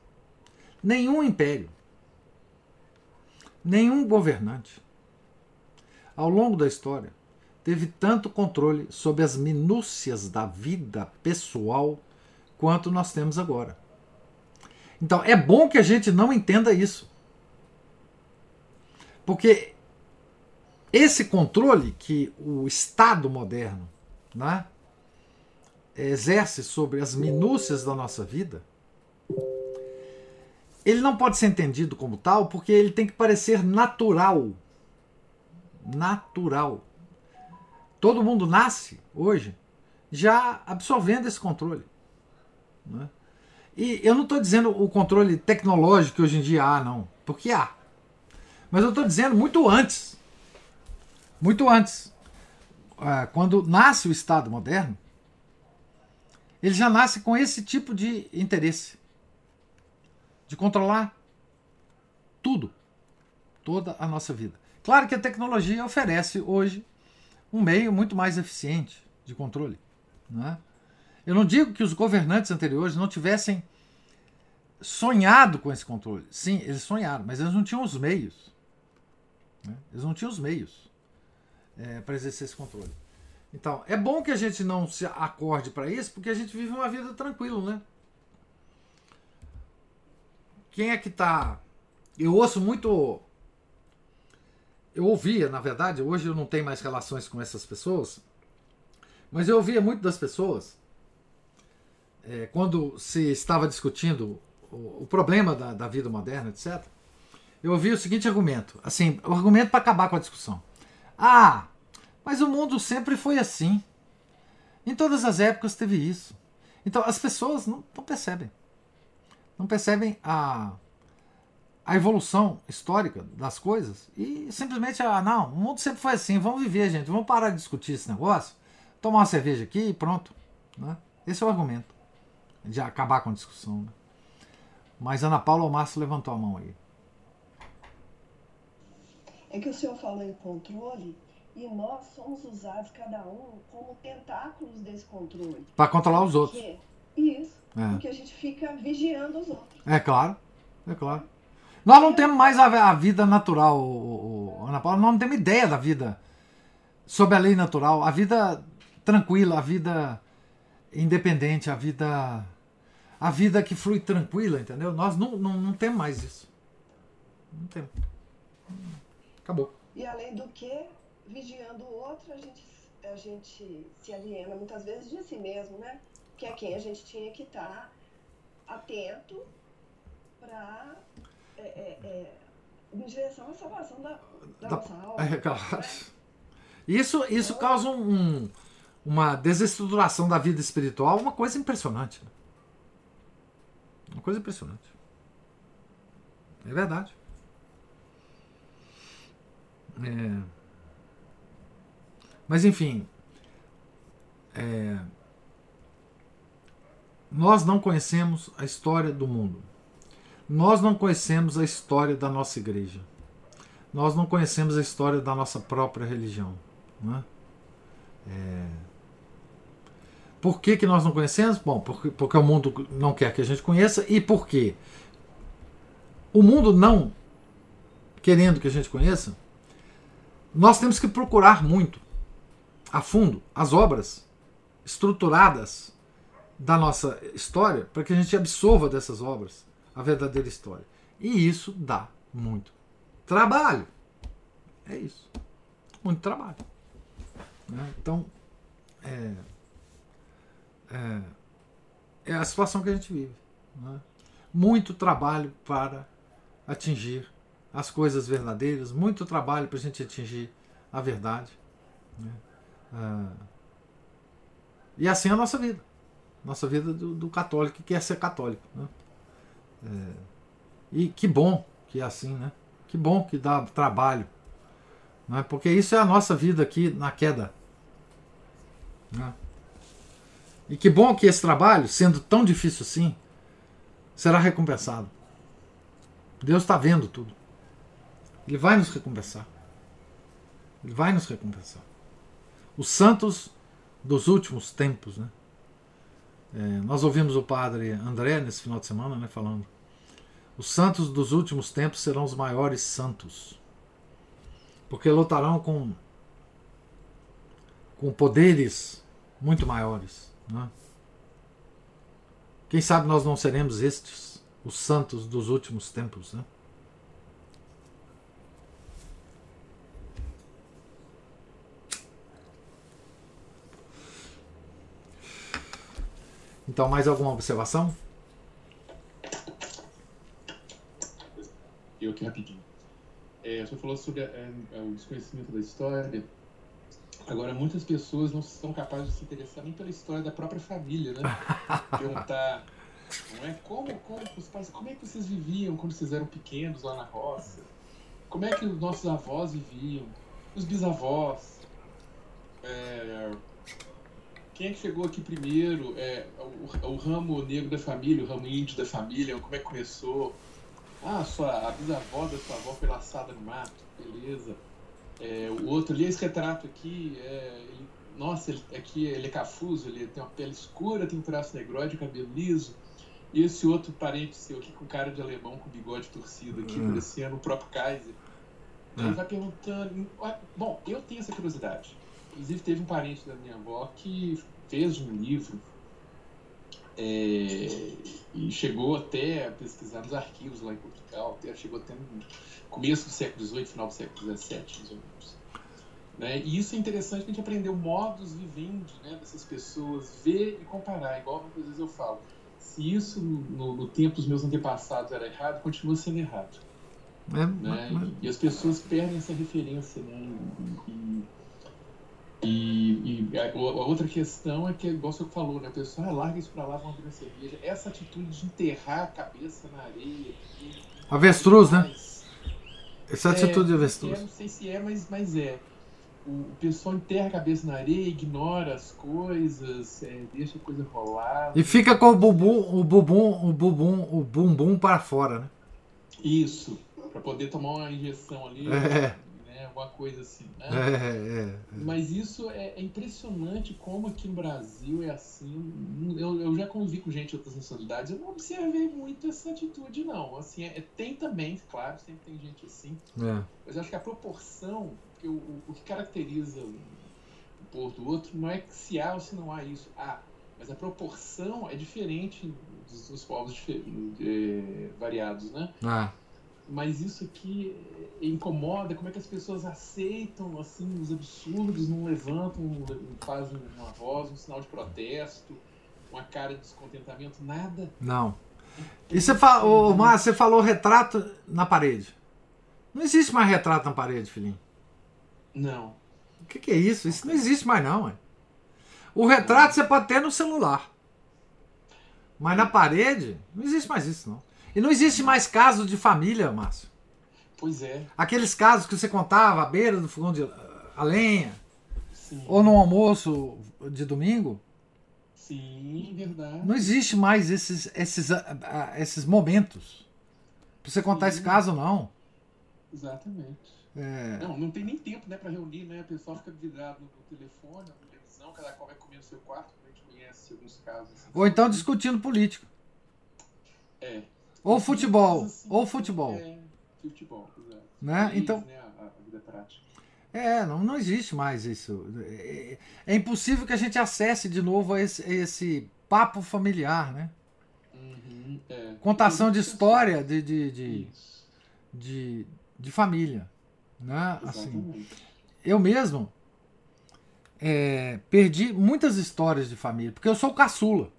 A: Nenhum império Nenhum governante, ao longo da história, teve tanto controle sobre as minúcias da vida pessoal quanto nós temos agora. Então, é bom que a gente não entenda isso. Porque esse controle que o Estado moderno né, exerce sobre as minúcias da nossa vida ele não pode ser entendido como tal porque ele tem que parecer natural. Natural. Todo mundo nasce hoje já absorvendo esse controle. Né? E eu não estou dizendo o controle tecnológico que hoje em dia há, não, porque há. Mas eu estou dizendo muito antes. Muito antes. Ah, quando nasce o Estado moderno, ele já nasce com esse tipo de interesse de controlar tudo, toda a nossa vida. Claro que a tecnologia oferece hoje um meio muito mais eficiente de controle. Não é? Eu não digo que os governantes anteriores não tivessem sonhado com esse controle. Sim, eles sonharam, mas eles não tinham os meios. Né? Eles não tinham os meios é, para exercer esse controle. Então, é bom que a gente não se acorde para isso, porque a gente vive uma vida tranquila, né? Quem é que tá. Eu ouço muito. Eu ouvia, na verdade, hoje eu não tenho mais relações com essas pessoas, mas eu ouvia muito das pessoas é, quando se estava discutindo o, o problema da, da, vida moderna, etc. Eu ouvi o seguinte argumento, assim, o argumento para acabar com a discussão. Ah, mas o mundo sempre foi assim. Em todas as épocas teve isso. Então as pessoas não, não percebem. Não percebem a, a evolução histórica das coisas e simplesmente, ah, não, o mundo sempre foi assim, vamos viver, gente, vamos parar de discutir esse negócio, tomar uma cerveja aqui e pronto. Né? Esse é o argumento de acabar com a discussão. Né? Mas Ana Paula Márcio levantou a mão aí.
D: É que o senhor falou em controle e nós somos usados, cada um, como tentáculos desse controle.
A: Para controlar os outros.
D: Porque, isso. É. Porque a gente fica vigiando os outros.
A: É claro. É claro. Nós não temos mais a, a vida natural, o, o, Ana Paula. Nós não temos ideia da vida sob a lei natural. A vida tranquila, a vida independente, a vida. A vida que flui tranquila, entendeu? Nós não, não, não temos mais isso. Não temos. Acabou.
D: E além do que, vigiando o outro, a gente, a gente se aliena muitas vezes de si mesmo, né? Que é quem a gente tinha que estar tá atento para é, é, é, em direção à salvação da, da, da nossa alma. É, claro. Né?
A: Isso, isso então, causa um, uma desestruturação da vida espiritual, uma coisa impressionante. Né? Uma coisa impressionante. É verdade. É... Mas enfim, é... nós não conhecemos a história do mundo. Nós não conhecemos a história da nossa igreja. Nós não conhecemos a história da nossa própria religião. Não é? É... Por que, que nós não conhecemos? Bom, porque, porque o mundo não quer que a gente conheça e porque o mundo não querendo que a gente conheça, nós temos que procurar muito a fundo as obras estruturadas da nossa história para que a gente absorva dessas obras a verdadeira história. E isso dá muito trabalho. É isso. Muito trabalho. Né? Então, é, é, é, a situação que a gente vive. Né? Muito trabalho para atingir as coisas verdadeiras, muito trabalho para a gente atingir a verdade. Né? Ah, e assim é a nossa vida. Nossa vida do, do católico que quer ser católico. Né? É, e que bom que é assim, né? Que bom que dá trabalho. Né? Porque isso é a nossa vida aqui na queda. Né? E que bom que esse trabalho, sendo tão difícil assim, será recompensado. Deus está vendo tudo. Ele vai nos recompensar. Ele vai nos recompensar. Os santos dos últimos tempos, né? É, nós ouvimos o padre André nesse final de semana, né, falando. Os santos dos últimos tempos serão os maiores santos, porque lutarão com com poderes muito maiores. Né? Quem sabe nós não seremos estes, os santos dos últimos tempos, né? Então, mais alguma observação?
B: Eu aqui rapidinho. É, você falou sobre é, é, o desconhecimento da história. Agora, muitas pessoas não são capazes de se interessar nem pela história da própria família, né? Perguntar, não é? Como, como, os pais, como é que vocês viviam quando vocês eram pequenos lá na roça? Como é que os nossos avós viviam? Os bisavós? É, quem é que chegou aqui primeiro? É, o, o, ramo negro da família, o ramo índio da família, como é que começou? Ah, sua, a bisavó da sua avó foi laçada no mato, beleza. É, o outro ali, esse retrato aqui, é, ele, nossa, ele, aqui ele é cafuso, ele tem uma pele escura, tem um traço negroide, cabelo liso. E esse outro parente seu aqui com cara de alemão com bigode torcido aqui,
A: Hum.
B: parecendo o próprio Kaiser. Ele
A: Hum.
B: vai perguntando. Bom, eu tenho essa curiosidade. Inclusive, teve um parente da minha avó que fez um livro é, e chegou até a pesquisar nos arquivos lá em Portugal, até, chegou até no começo do século XVIII, final do século XVII, mais ou menos. Né? E isso é interessante que a gente aprendeu modus vivendi né, dessas pessoas, ver e comparar, igual muitas vezes eu falo. Se isso no, no, no tempo dos meus antepassados era errado, continua sendo errado.
A: É,
B: Né?
A: mas-
B: E, e as pessoas perdem essa referência. Né? E, e, e a, a outra questão é que, igual você falou, né? a pessoa ah, larga isso pra lá, vamos abrir uma cerveja. Essa atitude de enterrar a cabeça na areia. e-
A: Avestruz, né? Essa atitude de
B: é,
A: avestruz.
B: não sei se é, mas, mas é. O, o pessoal enterra a cabeça na areia, ignora as coisas, é, deixa a coisa rolar.
A: E fica com o bumbum, o bumbum, o bumbum, o bumbum para fora, né?
B: Isso, pra poder tomar uma injeção ali,
A: É.
B: Alguma coisa assim. Né?
A: É, é.
B: Mas isso é, é impressionante como aqui no Brasil é assim. Eu, eu já convivi com gente de outras nacionalidades, eu não observei muito essa atitude, não. Assim, é- tem também, claro, sempre tem gente assim.
A: é.
B: Mas eu acho que a proporção, que o, o, o que caracteriza um povo do outro, não é que se há ou se não há isso. Há. Mas a proporção é diferente dos, dos povos dife- eh, variados, né?
A: Ah,
B: Mas isso aqui incomoda, como é que as pessoas aceitam assim os absurdos, não levantam, não fazem uma voz, um sinal de protesto, uma cara de descontentamento, nada.
A: não. E você falou, Márcio, você falou retrato na parede. Não existe mais retrato na parede, filhinho.
B: Não.
A: O que, que é isso? Isso não existe mais, não. Ué. O retrato você pode ter no celular. Mas na parede, não existe mais isso, não. E não existe mais caso de família, Márcio.
B: Pois é,
A: Aqueles casos que você contava à beira do fogão de a lenha,
B: sim.
A: ou no almoço de domingo,
B: Sim, verdade.
A: não existe mais esses, esses, ah, ah, esses momentos. Pra você contar esse
B: Sim.
A: caso, não.
B: Exatamente.
A: É,
B: Não, não tem nem tempo, né, pra reunir, né? O pessoal fica vidrado no telefone, na televisão, cada qual vai comer no seu quarto, a gente conhece alguns casos. assim.
A: ou então discutindo político.
B: É.
A: Ou futebol.
B: Assim,
A: Ou futebol.
B: É, futebol, exato.
A: Né? Então,
B: né, a, a vida prática.
A: É, não, não existe mais isso. É, é impossível que a gente acesse de novo a esse, a esse papo familiar, né?
B: Uhum, é.
A: Contação de história de, de, de, de, de família. Né? Assim, eu mesmo é, perdi muitas histórias de família, porque eu sou caçula.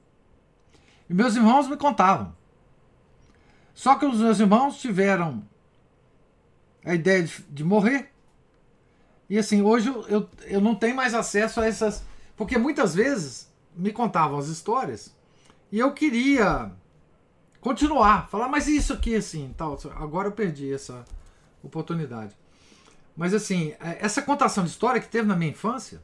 A: E meus irmãos me contavam. Só que os meus irmãos tiveram a ideia de, de morrer. E assim, hoje eu, eu, eu não tenho mais acesso a essas. Porque muitas vezes me contavam as histórias e eu queria continuar, falar, mas isso aqui, assim, tal. Agora eu perdi essa oportunidade. Mas assim, é, essa contação de história que teve na minha infância,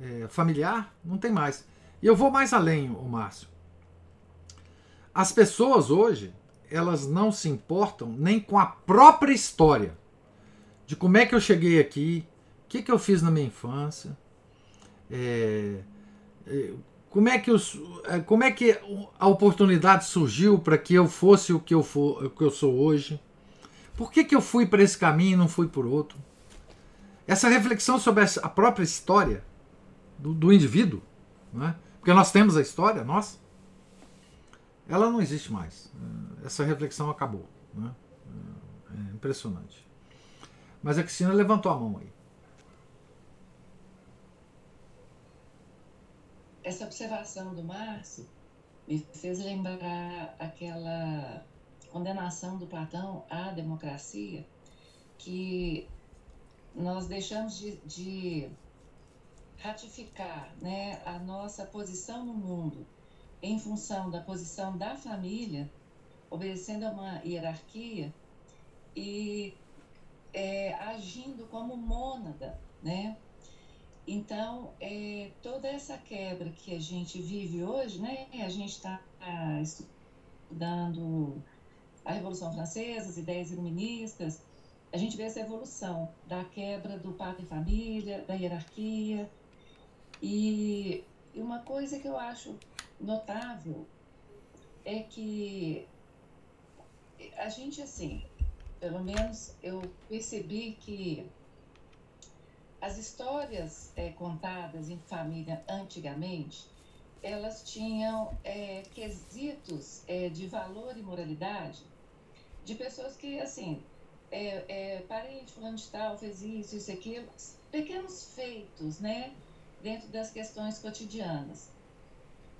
A: é, familiar, não tem mais. E eu vou mais além, o Márcio. As pessoas hoje, elas não se importam nem com a própria história de como é que eu cheguei aqui, o que, que eu fiz na minha infância, é, é, como é que é, como é que a oportunidade surgiu para que eu fosse o que eu, for, o que eu sou hoje. Por que, que eu fui para esse caminho e não fui por outro? Essa reflexão sobre a própria história do, do indivíduo, né? porque nós temos a história, nós, ela não existe mais. Essa reflexão acabou. Né? É impressionante. Mas a Cristina levantou a mão aí.
C: Essa observação do Márcio me fez lembrar aquela condenação do Platão à democracia, que nós deixamos de, de ratificar né, a nossa posição no mundo em função da posição da família, obedecendo a uma hierarquia e é, agindo como mônada, né? Então, é, toda essa quebra que a gente vive hoje, né? A gente está estudando a Revolução Francesa, as ideias iluministas, a gente vê essa evolução da quebra do pátria e família, da hierarquia. E uma coisa que eu acho notável é que a gente, assim, pelo menos eu percebi que as histórias é, contadas em família antigamente, elas tinham é, quesitos é, de valor e moralidade de pessoas que, assim, é, é, parente fulano de tal fez isso, isso, aquilo, pequenos feitos, né, dentro das questões cotidianas.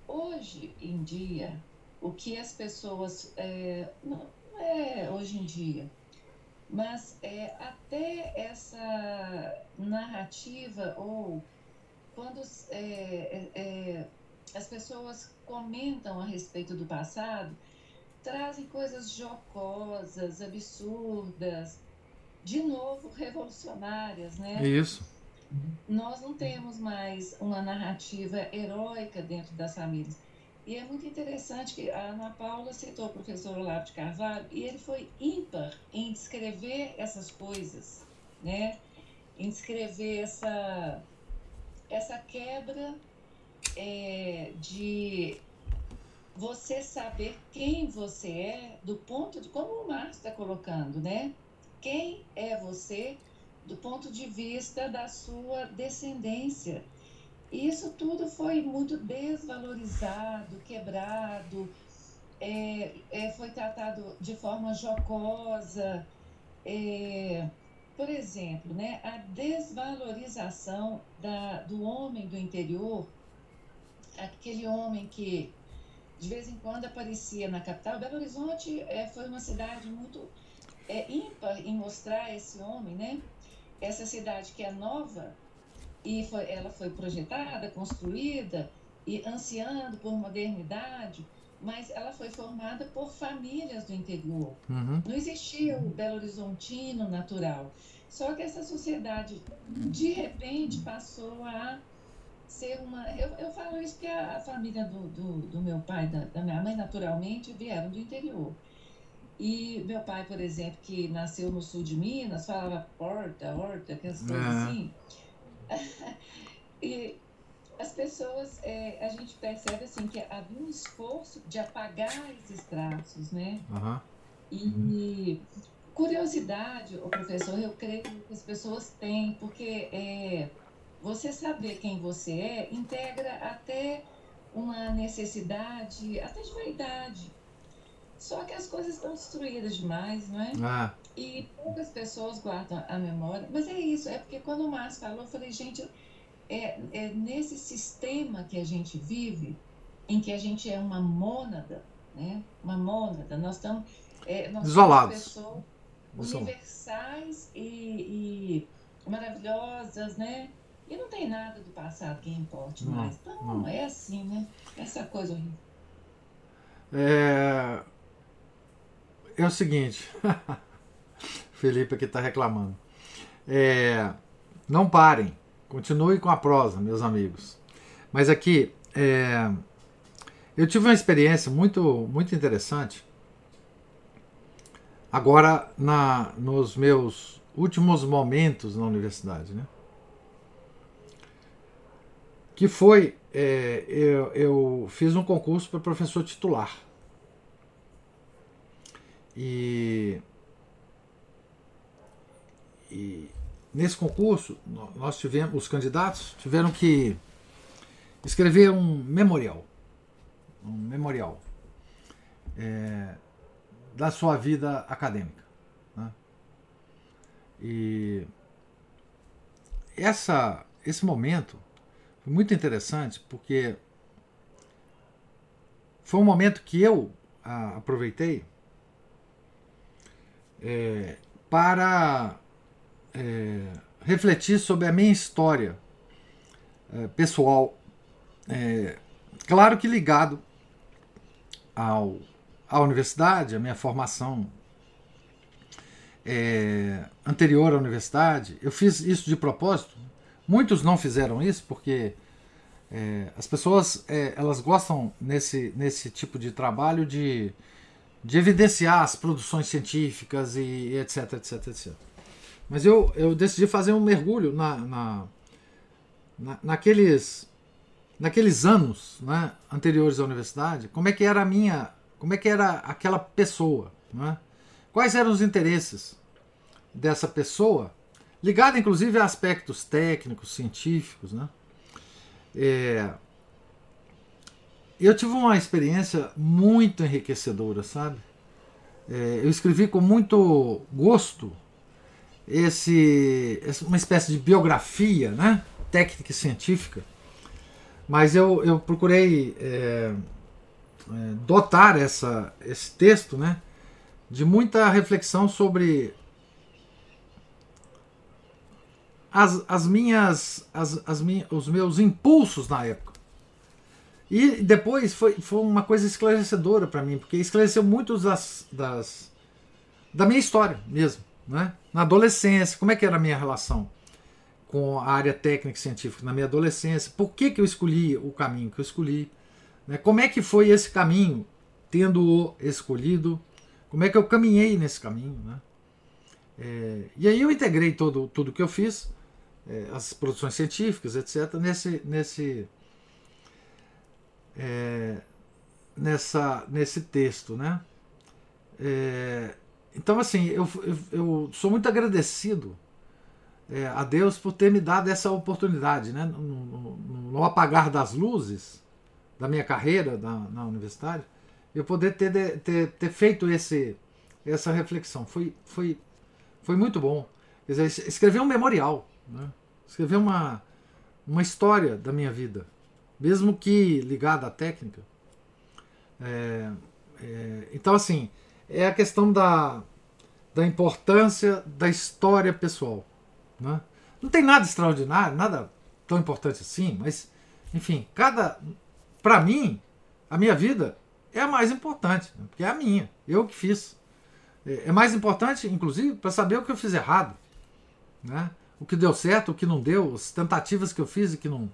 C: Hoje em dia, o que as pessoas, é, não é hoje em dia, mas é, até essa narrativa ou quando é, é, é, as pessoas comentam a respeito do passado, trazem coisas jocosas, absurdas, de novo revolucionárias, né?
A: Isso.
C: Nós não temos mais uma narrativa heróica dentro das famílias. E é muito interessante que a Ana Paula citou o professor Olavo de Carvalho e ele foi ímpar em descrever essas coisas, né? Em descrever essa, essa quebra é, de você saber quem você é do ponto de como o Marx está colocando, né? Quem é você do ponto de vista da sua descendência isso tudo foi muito desvalorizado, quebrado, é, é, foi tratado de forma jocosa. É, por exemplo, né, a desvalorização da, do homem do interior, aquele homem que de vez em quando aparecia na capital. Belo Horizonte é, foi uma cidade muito é, ímpar em mostrar esse homem, né? Essa cidade que é nova, e foi, ela foi projetada, construída e ansiando por modernidade, mas ela foi formada por famílias do interior.
A: Uhum.
C: Não existia o Belo Horizontino natural. Só que essa sociedade, de repente, passou a ser uma. Eu, eu falo isso porque a, família do, do, do, meu pai, da, da minha mãe, naturalmente, vieram do interior. E meu pai, por exemplo, que nasceu no sul de Minas, falava porta, horta, aquelas coisas
A: É.
C: assim. e as pessoas, é, a gente percebe assim que havia um esforço de apagar esses traços, né?
A: Aham.
C: E curiosidade, o professor, eu creio que as pessoas têm, porque é, você saber quem você é integra até uma necessidade, até de vaidade. Só que as coisas estão destruídas demais, não é?
A: Ah,
C: E poucas pessoas guardam a memória. Mas é isso, é porque quando o Márcio falou, eu falei, gente, é, é nesse sistema que a gente vive, em que a gente é uma mônada, né? Uma mônada, nós estamos. É, nós somos
A: Isolados.
C: pessoas
A: Isolados.
C: universais e, e maravilhosas, né? E não tem nada do passado que importe
A: Não,
C: mais. Então,
A: não.
C: é assim, né? Essa coisa horrível.
A: É, é o seguinte, Felipe aqui está reclamando. É, não parem, continuem com a prosa, meus amigos. Mas aqui, é, eu tive uma experiência muito, muito interessante. Agora, na, nos meus últimos momentos na universidade, né? Que foi, é, eu, eu fiz um concurso para professor titular. E, e nesse concurso, nó- nós tivemos, os candidatos tiveram que escrever um memorial. Um memorial é, da sua vida acadêmica. né? E essa, esse momento foi muito interessante porque foi um momento que eu ah, aproveitei é, para é, refletir sobre a minha história é, pessoal, é, claro que ligado ao, à universidade, à minha formação é, anterior à universidade. Eu fiz isso de propósito. Muitos não fizeram isso porque é, as pessoas elas gostam nesse, nesse tipo de trabalho de de evidenciar as produções científicas e etc, etc, etc. Mas eu, eu decidi fazer um mergulho na, na, na- naqueles, naqueles anos né, anteriores à universidade, como é que era a minha, como é que era aquela pessoa, né? quais eram os interesses dessa pessoa, ligada inclusive a aspectos técnicos, científicos, né? É, eu tive uma experiência muito enriquecedora, sabe? É, eu escrevi com muito gosto esse, uma espécie de biografia, né? Técnica e científica. Mas eu, eu procurei é, é, dotar essa, esse texto, né? De muita reflexão sobre as, as minhas, as, as minhas, os meus impulsos na época. E depois foi, foi uma coisa esclarecedora para mim, porque esclareceu muito das, das, da minha história mesmo. Né? Na adolescência, como é que era a minha relação com a área técnica e científica na minha adolescência? Por que, que eu escolhi o caminho que eu escolhi? Né? Como é que foi esse caminho, tendo-o escolhido? Como é que eu caminhei nesse caminho? Né? É, e aí eu integrei todo, tudo que eu fiz, é, as produções científicas, etc., nesse, nesse, é, nessa, nesse texto, né? É, então, assim, eu, eu, eu, sou muito agradecido é, a Deus por ter me dado essa oportunidade, né? No, no, no apagar das luzes da minha carreira na, na universidade, eu poder ter, ter, ter feito esse, essa reflexão. Foi, foi, foi muito bom. Quer dizer, escrever um memorial, né? escrever uma, uma história da minha vida mesmo que ligada à técnica. É, é, então, assim, é a questão da, da importância da história pessoal. Né? Não tem nada extraordinário, nada tão importante assim, mas, enfim, cada. Para mim, a minha vida é a mais importante, né? porque é a minha, eu que fiz. É, é mais importante, inclusive, para saber o que eu fiz errado. Né? O que deu certo, o que não deu, as tentativas que eu fiz e que não,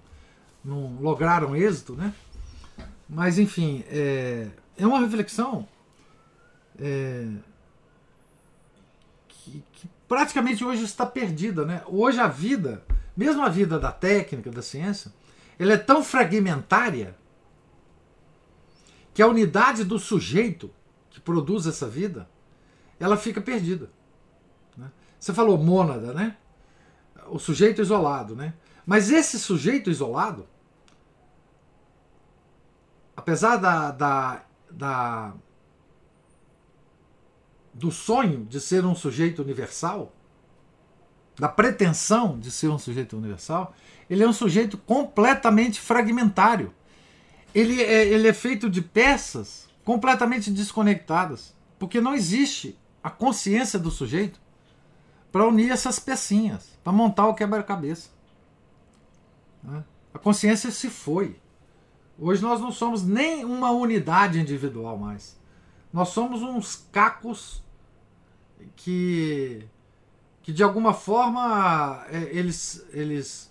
A: não lograram êxito, né? Mas enfim, é, é uma reflexão é, que, que, praticamente hoje está perdida, né? Hoje a vida, mesmo a vida da técnica, da ciência, ela é tão fragmentária que a unidade do sujeito que produz essa vida, ela fica perdida. Né? Você falou mônada, né? O sujeito isolado, né? Mas esse sujeito isolado, apesar da, da, da, do sonho de ser um sujeito universal, da pretensão de ser um sujeito universal, ele é um sujeito completamente fragmentário. Ele é, ele é feito de peças completamente desconectadas, porque não existe a consciência do sujeito para unir essas pecinhas, para montar o quebra-cabeça. Né? A consciência se foi. Hoje nós não somos nem uma unidade individual mais. Nós somos uns cacos que, que de alguma forma é, eles, eles,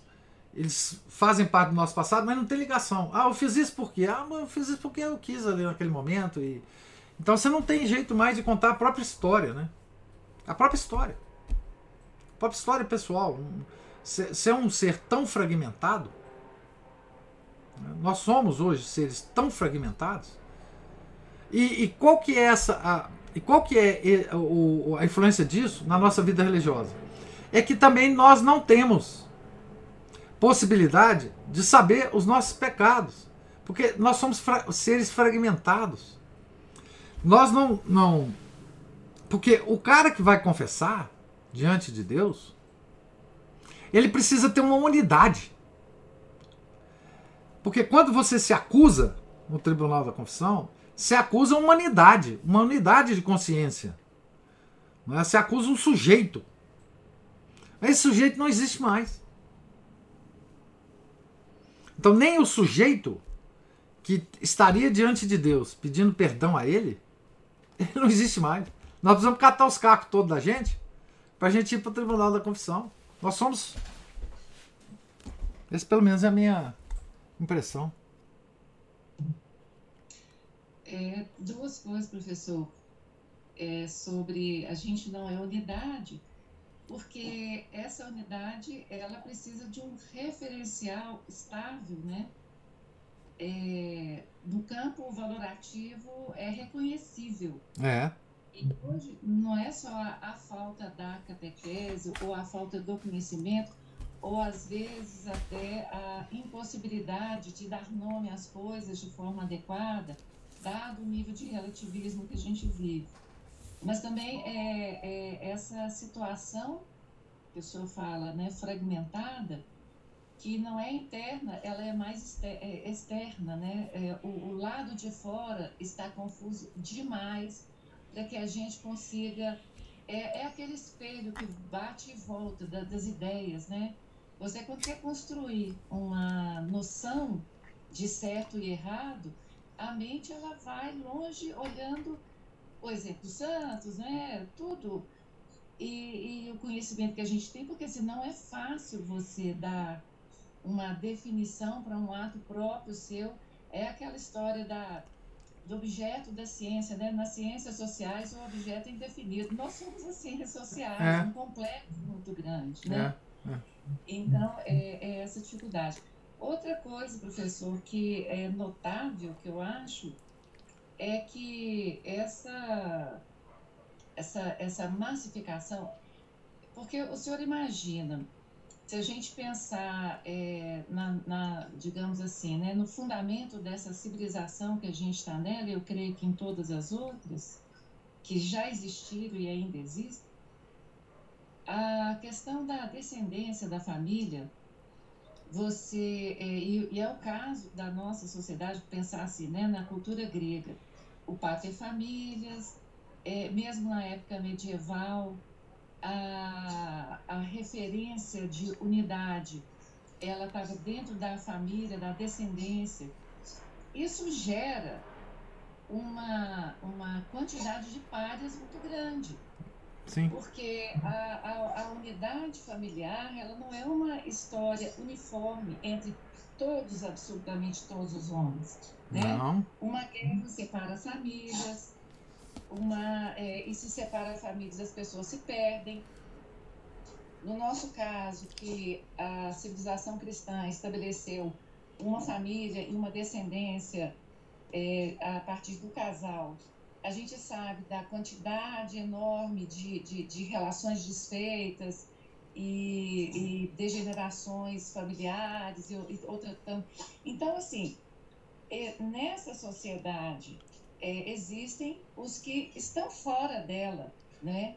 A: eles fazem parte do nosso passado, mas não tem ligação. Ah, eu fiz isso por quê? Ah, eu fiz isso porque eu quis ali naquele momento. E... Então você não tem jeito mais de contar a própria história, né? A própria história. A própria história pessoal. Você é um ser tão fragmentado nós somos hoje seres tão fragmentados. E, e qual que é essa a, e qual que é a, influência disso na nossa vida religiosa? É que também nós não temos possibilidade de saber os nossos pecados, porque nós somos fra seres fragmentados. Nós não não porque o cara que vai confessar diante de Deus, ele precisa ter uma unidade. Porque quando você se acusa no tribunal da confissão, se acusa uma unidade, uma unidade de consciência. É? Se acusa um sujeito. Esse sujeito não existe mais. Então, nem o sujeito que estaria diante de Deus pedindo perdão a ele, ele não existe mais. Nós precisamos catar os cacos todos da gente para a gente ir para o tribunal da confissão. Nós somos. Esse, pelo menos, é a minha impressão.
C: É, duas coisas, professor. É, sobre a gente não é unidade, porque essa unidade ela precisa de um referencial estável, né? é, no campo valorativo é reconhecível.
A: É.
C: Hoje não é só a, a, falta da catequese ou a falta do conhecimento, ou às vezes até a impossibilidade de dar nome às coisas de forma adequada, dado o nível de relativismo que a gente vive. Mas também é, é essa situação que o senhor fala, né, fragmentada, que não é interna, ela é mais é, externa, né? É, o, o, lado de fora está confuso demais que a gente consiga. É, é, aquele espelho que bate e volta da, das ideias, né? Você quando quer construir uma noção de certo e errado, a mente ela vai longe olhando o exemplo Santos, né? Tudo e, e o conhecimento que a gente tem, porque senão é fácil você dar uma definição para um ato próprio seu. É aquela história da, do objeto da ciência, né? Nas ciências sociais, o objeto é indefinido. Nós somos as ciências sociais, é. um complexo muito grande, né? É. É. Então, é, é, essa dificuldade. Outra coisa, professor, que é notável, que eu acho, é que essa, essa, essa massificação. Porque o senhor imagina se a gente pensar é, na, na, digamos assim, né, no fundamento dessa civilização que a gente está nela, eu creio que em todas as outras que já existiram e ainda existem, a questão da descendência da família, você é, e, e, é o caso da nossa sociedade pensar assim, né, na cultura grega, o pater famílias, é, mesmo na época medieval, a, a referência de unidade ela estava dentro da família, da descendência. Isso gera uma, uma quantidade de pares muito grande.
A: Sim.
C: Porque a, a, a, unidade familiar ela não é uma história uniforme entre todos, absolutamente todos os homens. Né?
A: Não.
C: Uma guerra separa as famílias, uma, é, e se separa famílias, as pessoas se perdem. No nosso caso, que a civilização cristã estabeleceu uma família e uma descendência é, a partir do casal, a gente sabe da quantidade enorme de, de, de relações desfeitas e, e, degenerações familiares e, e outra Então, assim, é, nessa sociedade é, existem os que estão fora dela, né?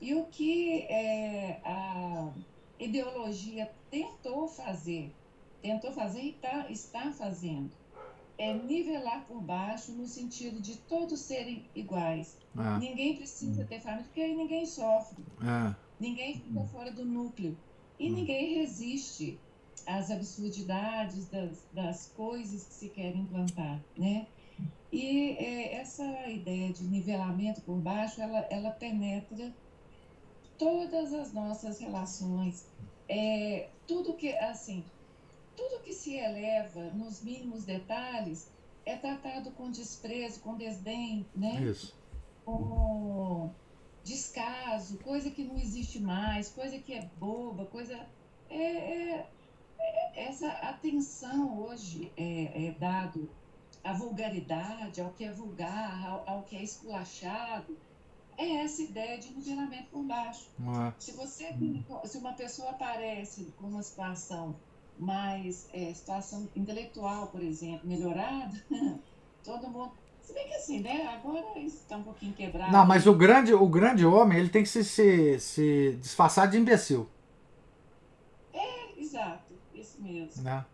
C: E o que é, a ideologia tentou fazer, tentou fazer e tá, está fazendo, é nivelar por baixo no sentido de todos serem iguais. É. Ninguém precisa ter família, porque aí ninguém sofre.
A: É.
C: Ninguém fica fora do núcleo. E hum. ninguém resiste às absurdidades das, das coisas que se querem implantar, né? E é, essa ideia de nivelamento por baixo, ela, ela penetra todas as nossas relações. É, tudo que, assim, tudo que se eleva nos mínimos detalhes é tratado com desprezo, com desdém, né?
A: Isso.
C: Com descaso, coisa que não existe mais, coisa que é boba, coisa... É, é, é essa atenção hoje é, é dado a vulgaridade, ao que é vulgar, ao, ao que é esculachado, é essa ideia de nivelamento por baixo.
A: É.
C: Se você se uma pessoa aparece com uma situação mais é, situação intelectual, por exemplo, melhorada, todo mundo. Se bem que assim, né? Agora isso está um pouquinho quebrado.
A: Não, mas o grande, o grande homem, ele tem que se, se, se disfarçar de imbecil.
C: É, exato, isso mesmo.
A: Né?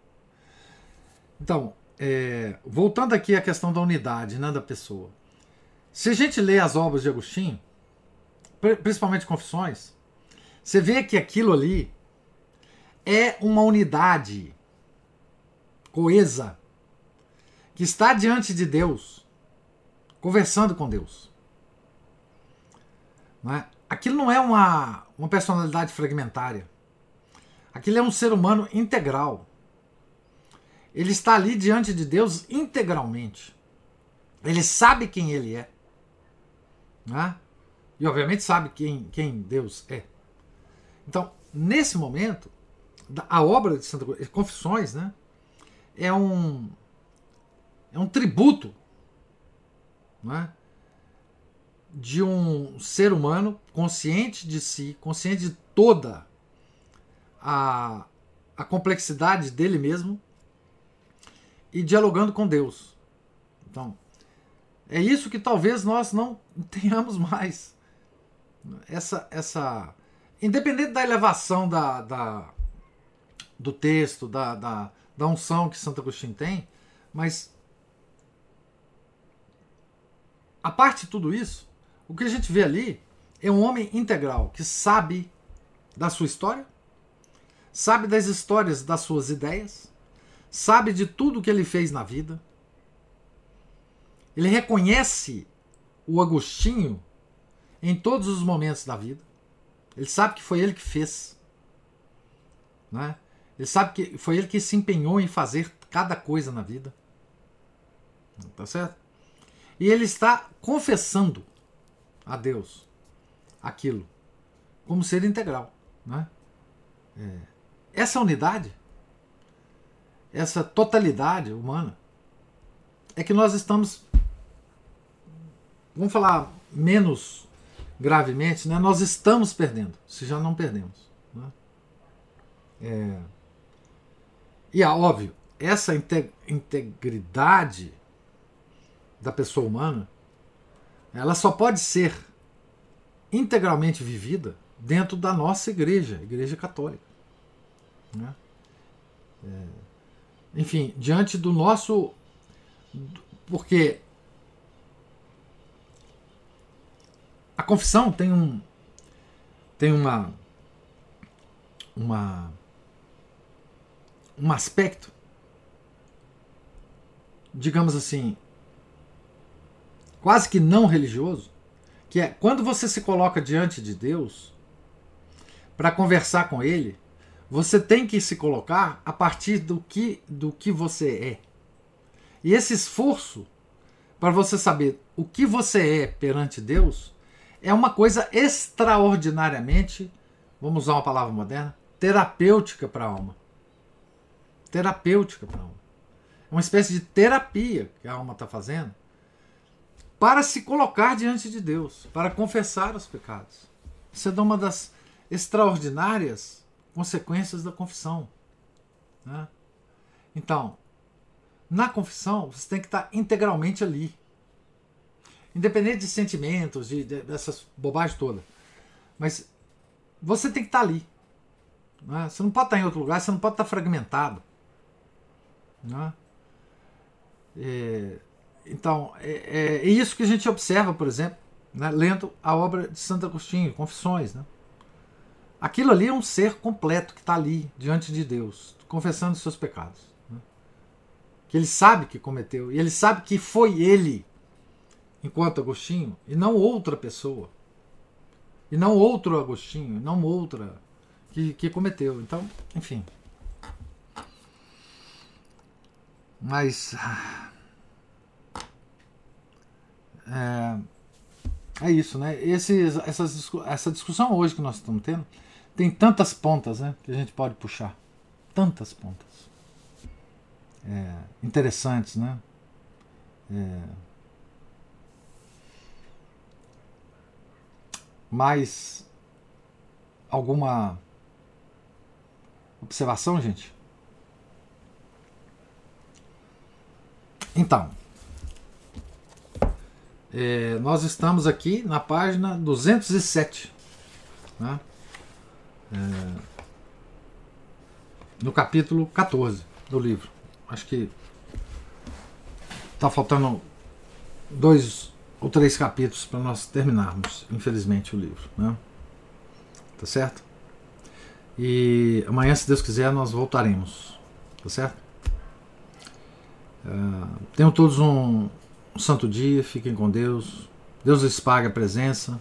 A: Então, é, voltando aqui à questão da unidade né, da pessoa. Se a gente lê as obras de Agostinho, principalmente Confissões, você vê que aquilo ali é uma unidade coesa que está diante de Deus, conversando com Deus. Não é? Aquilo não é uma, uma personalidade fragmentária. Aquilo é um ser humano integral. Ele está ali diante de Deus integralmente. Ele sabe quem ele é. Né? E obviamente sabe quem, quem Deus é. Então, nesse momento, a obra de Santa Cruz, Confissões, né, é um é um tributo não é? de um ser humano consciente de si, consciente de toda a, a complexidade dele mesmo e dialogando com Deus. Então, é isso que talvez nós não tenhamos mais. Essa, essa independente da elevação da, da do texto, da, da, da unção que Santo Agostinho tem, mas a parte de tudo isso, o que a gente vê ali é um homem integral que sabe da sua história, sabe das histórias das suas ideias, sabe de tudo que ele fez na vida. Ele reconhece o Agostinho em todos os momentos da vida. Ele sabe que foi ele que fez. Né? Ele sabe que foi ele que se empenhou em fazer cada coisa na vida. Tá certo? E ele está confessando a Deus aquilo como ser integral. Né? É. Essa unidade, essa totalidade humana, é que nós estamos, vamos falar menos gravemente, né? nós estamos perdendo, se já não perdemos. Né? É, e é óbvio, essa integridade da pessoa humana, ela só pode ser integralmente vivida dentro da nossa igreja, igreja católica. Né? É, enfim, diante do nosso. Porque a confissão tem um. tem uma. uma um aspecto, digamos assim, quase que não religioso, que é quando você se coloca diante de Deus para conversar com Ele, você tem que se colocar a partir do que, do que você é. E esse esforço para você saber o que você é perante Deus é uma coisa extraordinariamente, vamos usar uma palavra moderna, terapêutica para a alma terapêutica para a alma. É uma espécie de terapia que a alma está fazendo para se colocar diante de Deus, para confessar os pecados. Isso é uma das extraordinárias consequências da confissão. Né? Então, na confissão, você tem que estar integralmente ali. Independente de sentimentos, de, de dessas bobagens todas. Mas você tem que estar ali. Né? Você não pode estar em outro lugar, você não pode estar fragmentado. Né? É, então, é, é, é, isso que a gente observa, por exemplo, né, lendo a obra de Santo Agostinho, Confissões. Né? Aquilo ali é um ser completo que está ali, diante de Deus, confessando seus pecados. Né? Que ele sabe que cometeu, e ele sabe que foi ele, enquanto Agostinho, e não outra pessoa. E não outro Agostinho, não outra que, que cometeu. Então, enfim. Mas. É, é isso, né? Esses, essas, essa discussão hoje que nós estamos tendo tem tantas pontas né, que a gente pode puxar. Tantas pontas. É, interessantes, né? É, mais alguma observação, gente? Então, é, nós estamos aqui na página 207, né? É, no capítulo 14 do livro. Acho que está faltando dois ou três capítulos para nós terminarmos, infelizmente, o livro. Né? Tá certo? E amanhã, se Deus quiser, nós voltaremos. Tá certo? Uh, tenham todos um, um santo dia, fiquem com Deus. Deus lhes pague a presença,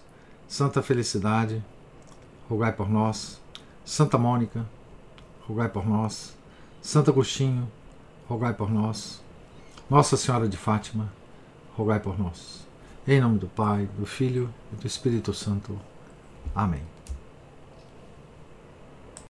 A: Santa Felicidade, rogai por nós. Santa Mônica, rogai por nós. Santo Agostinho, rogai por nós. Nossa Senhora de Fátima, rogai por nós. Em nome do Pai, do Filho e do Espírito Santo. Amém.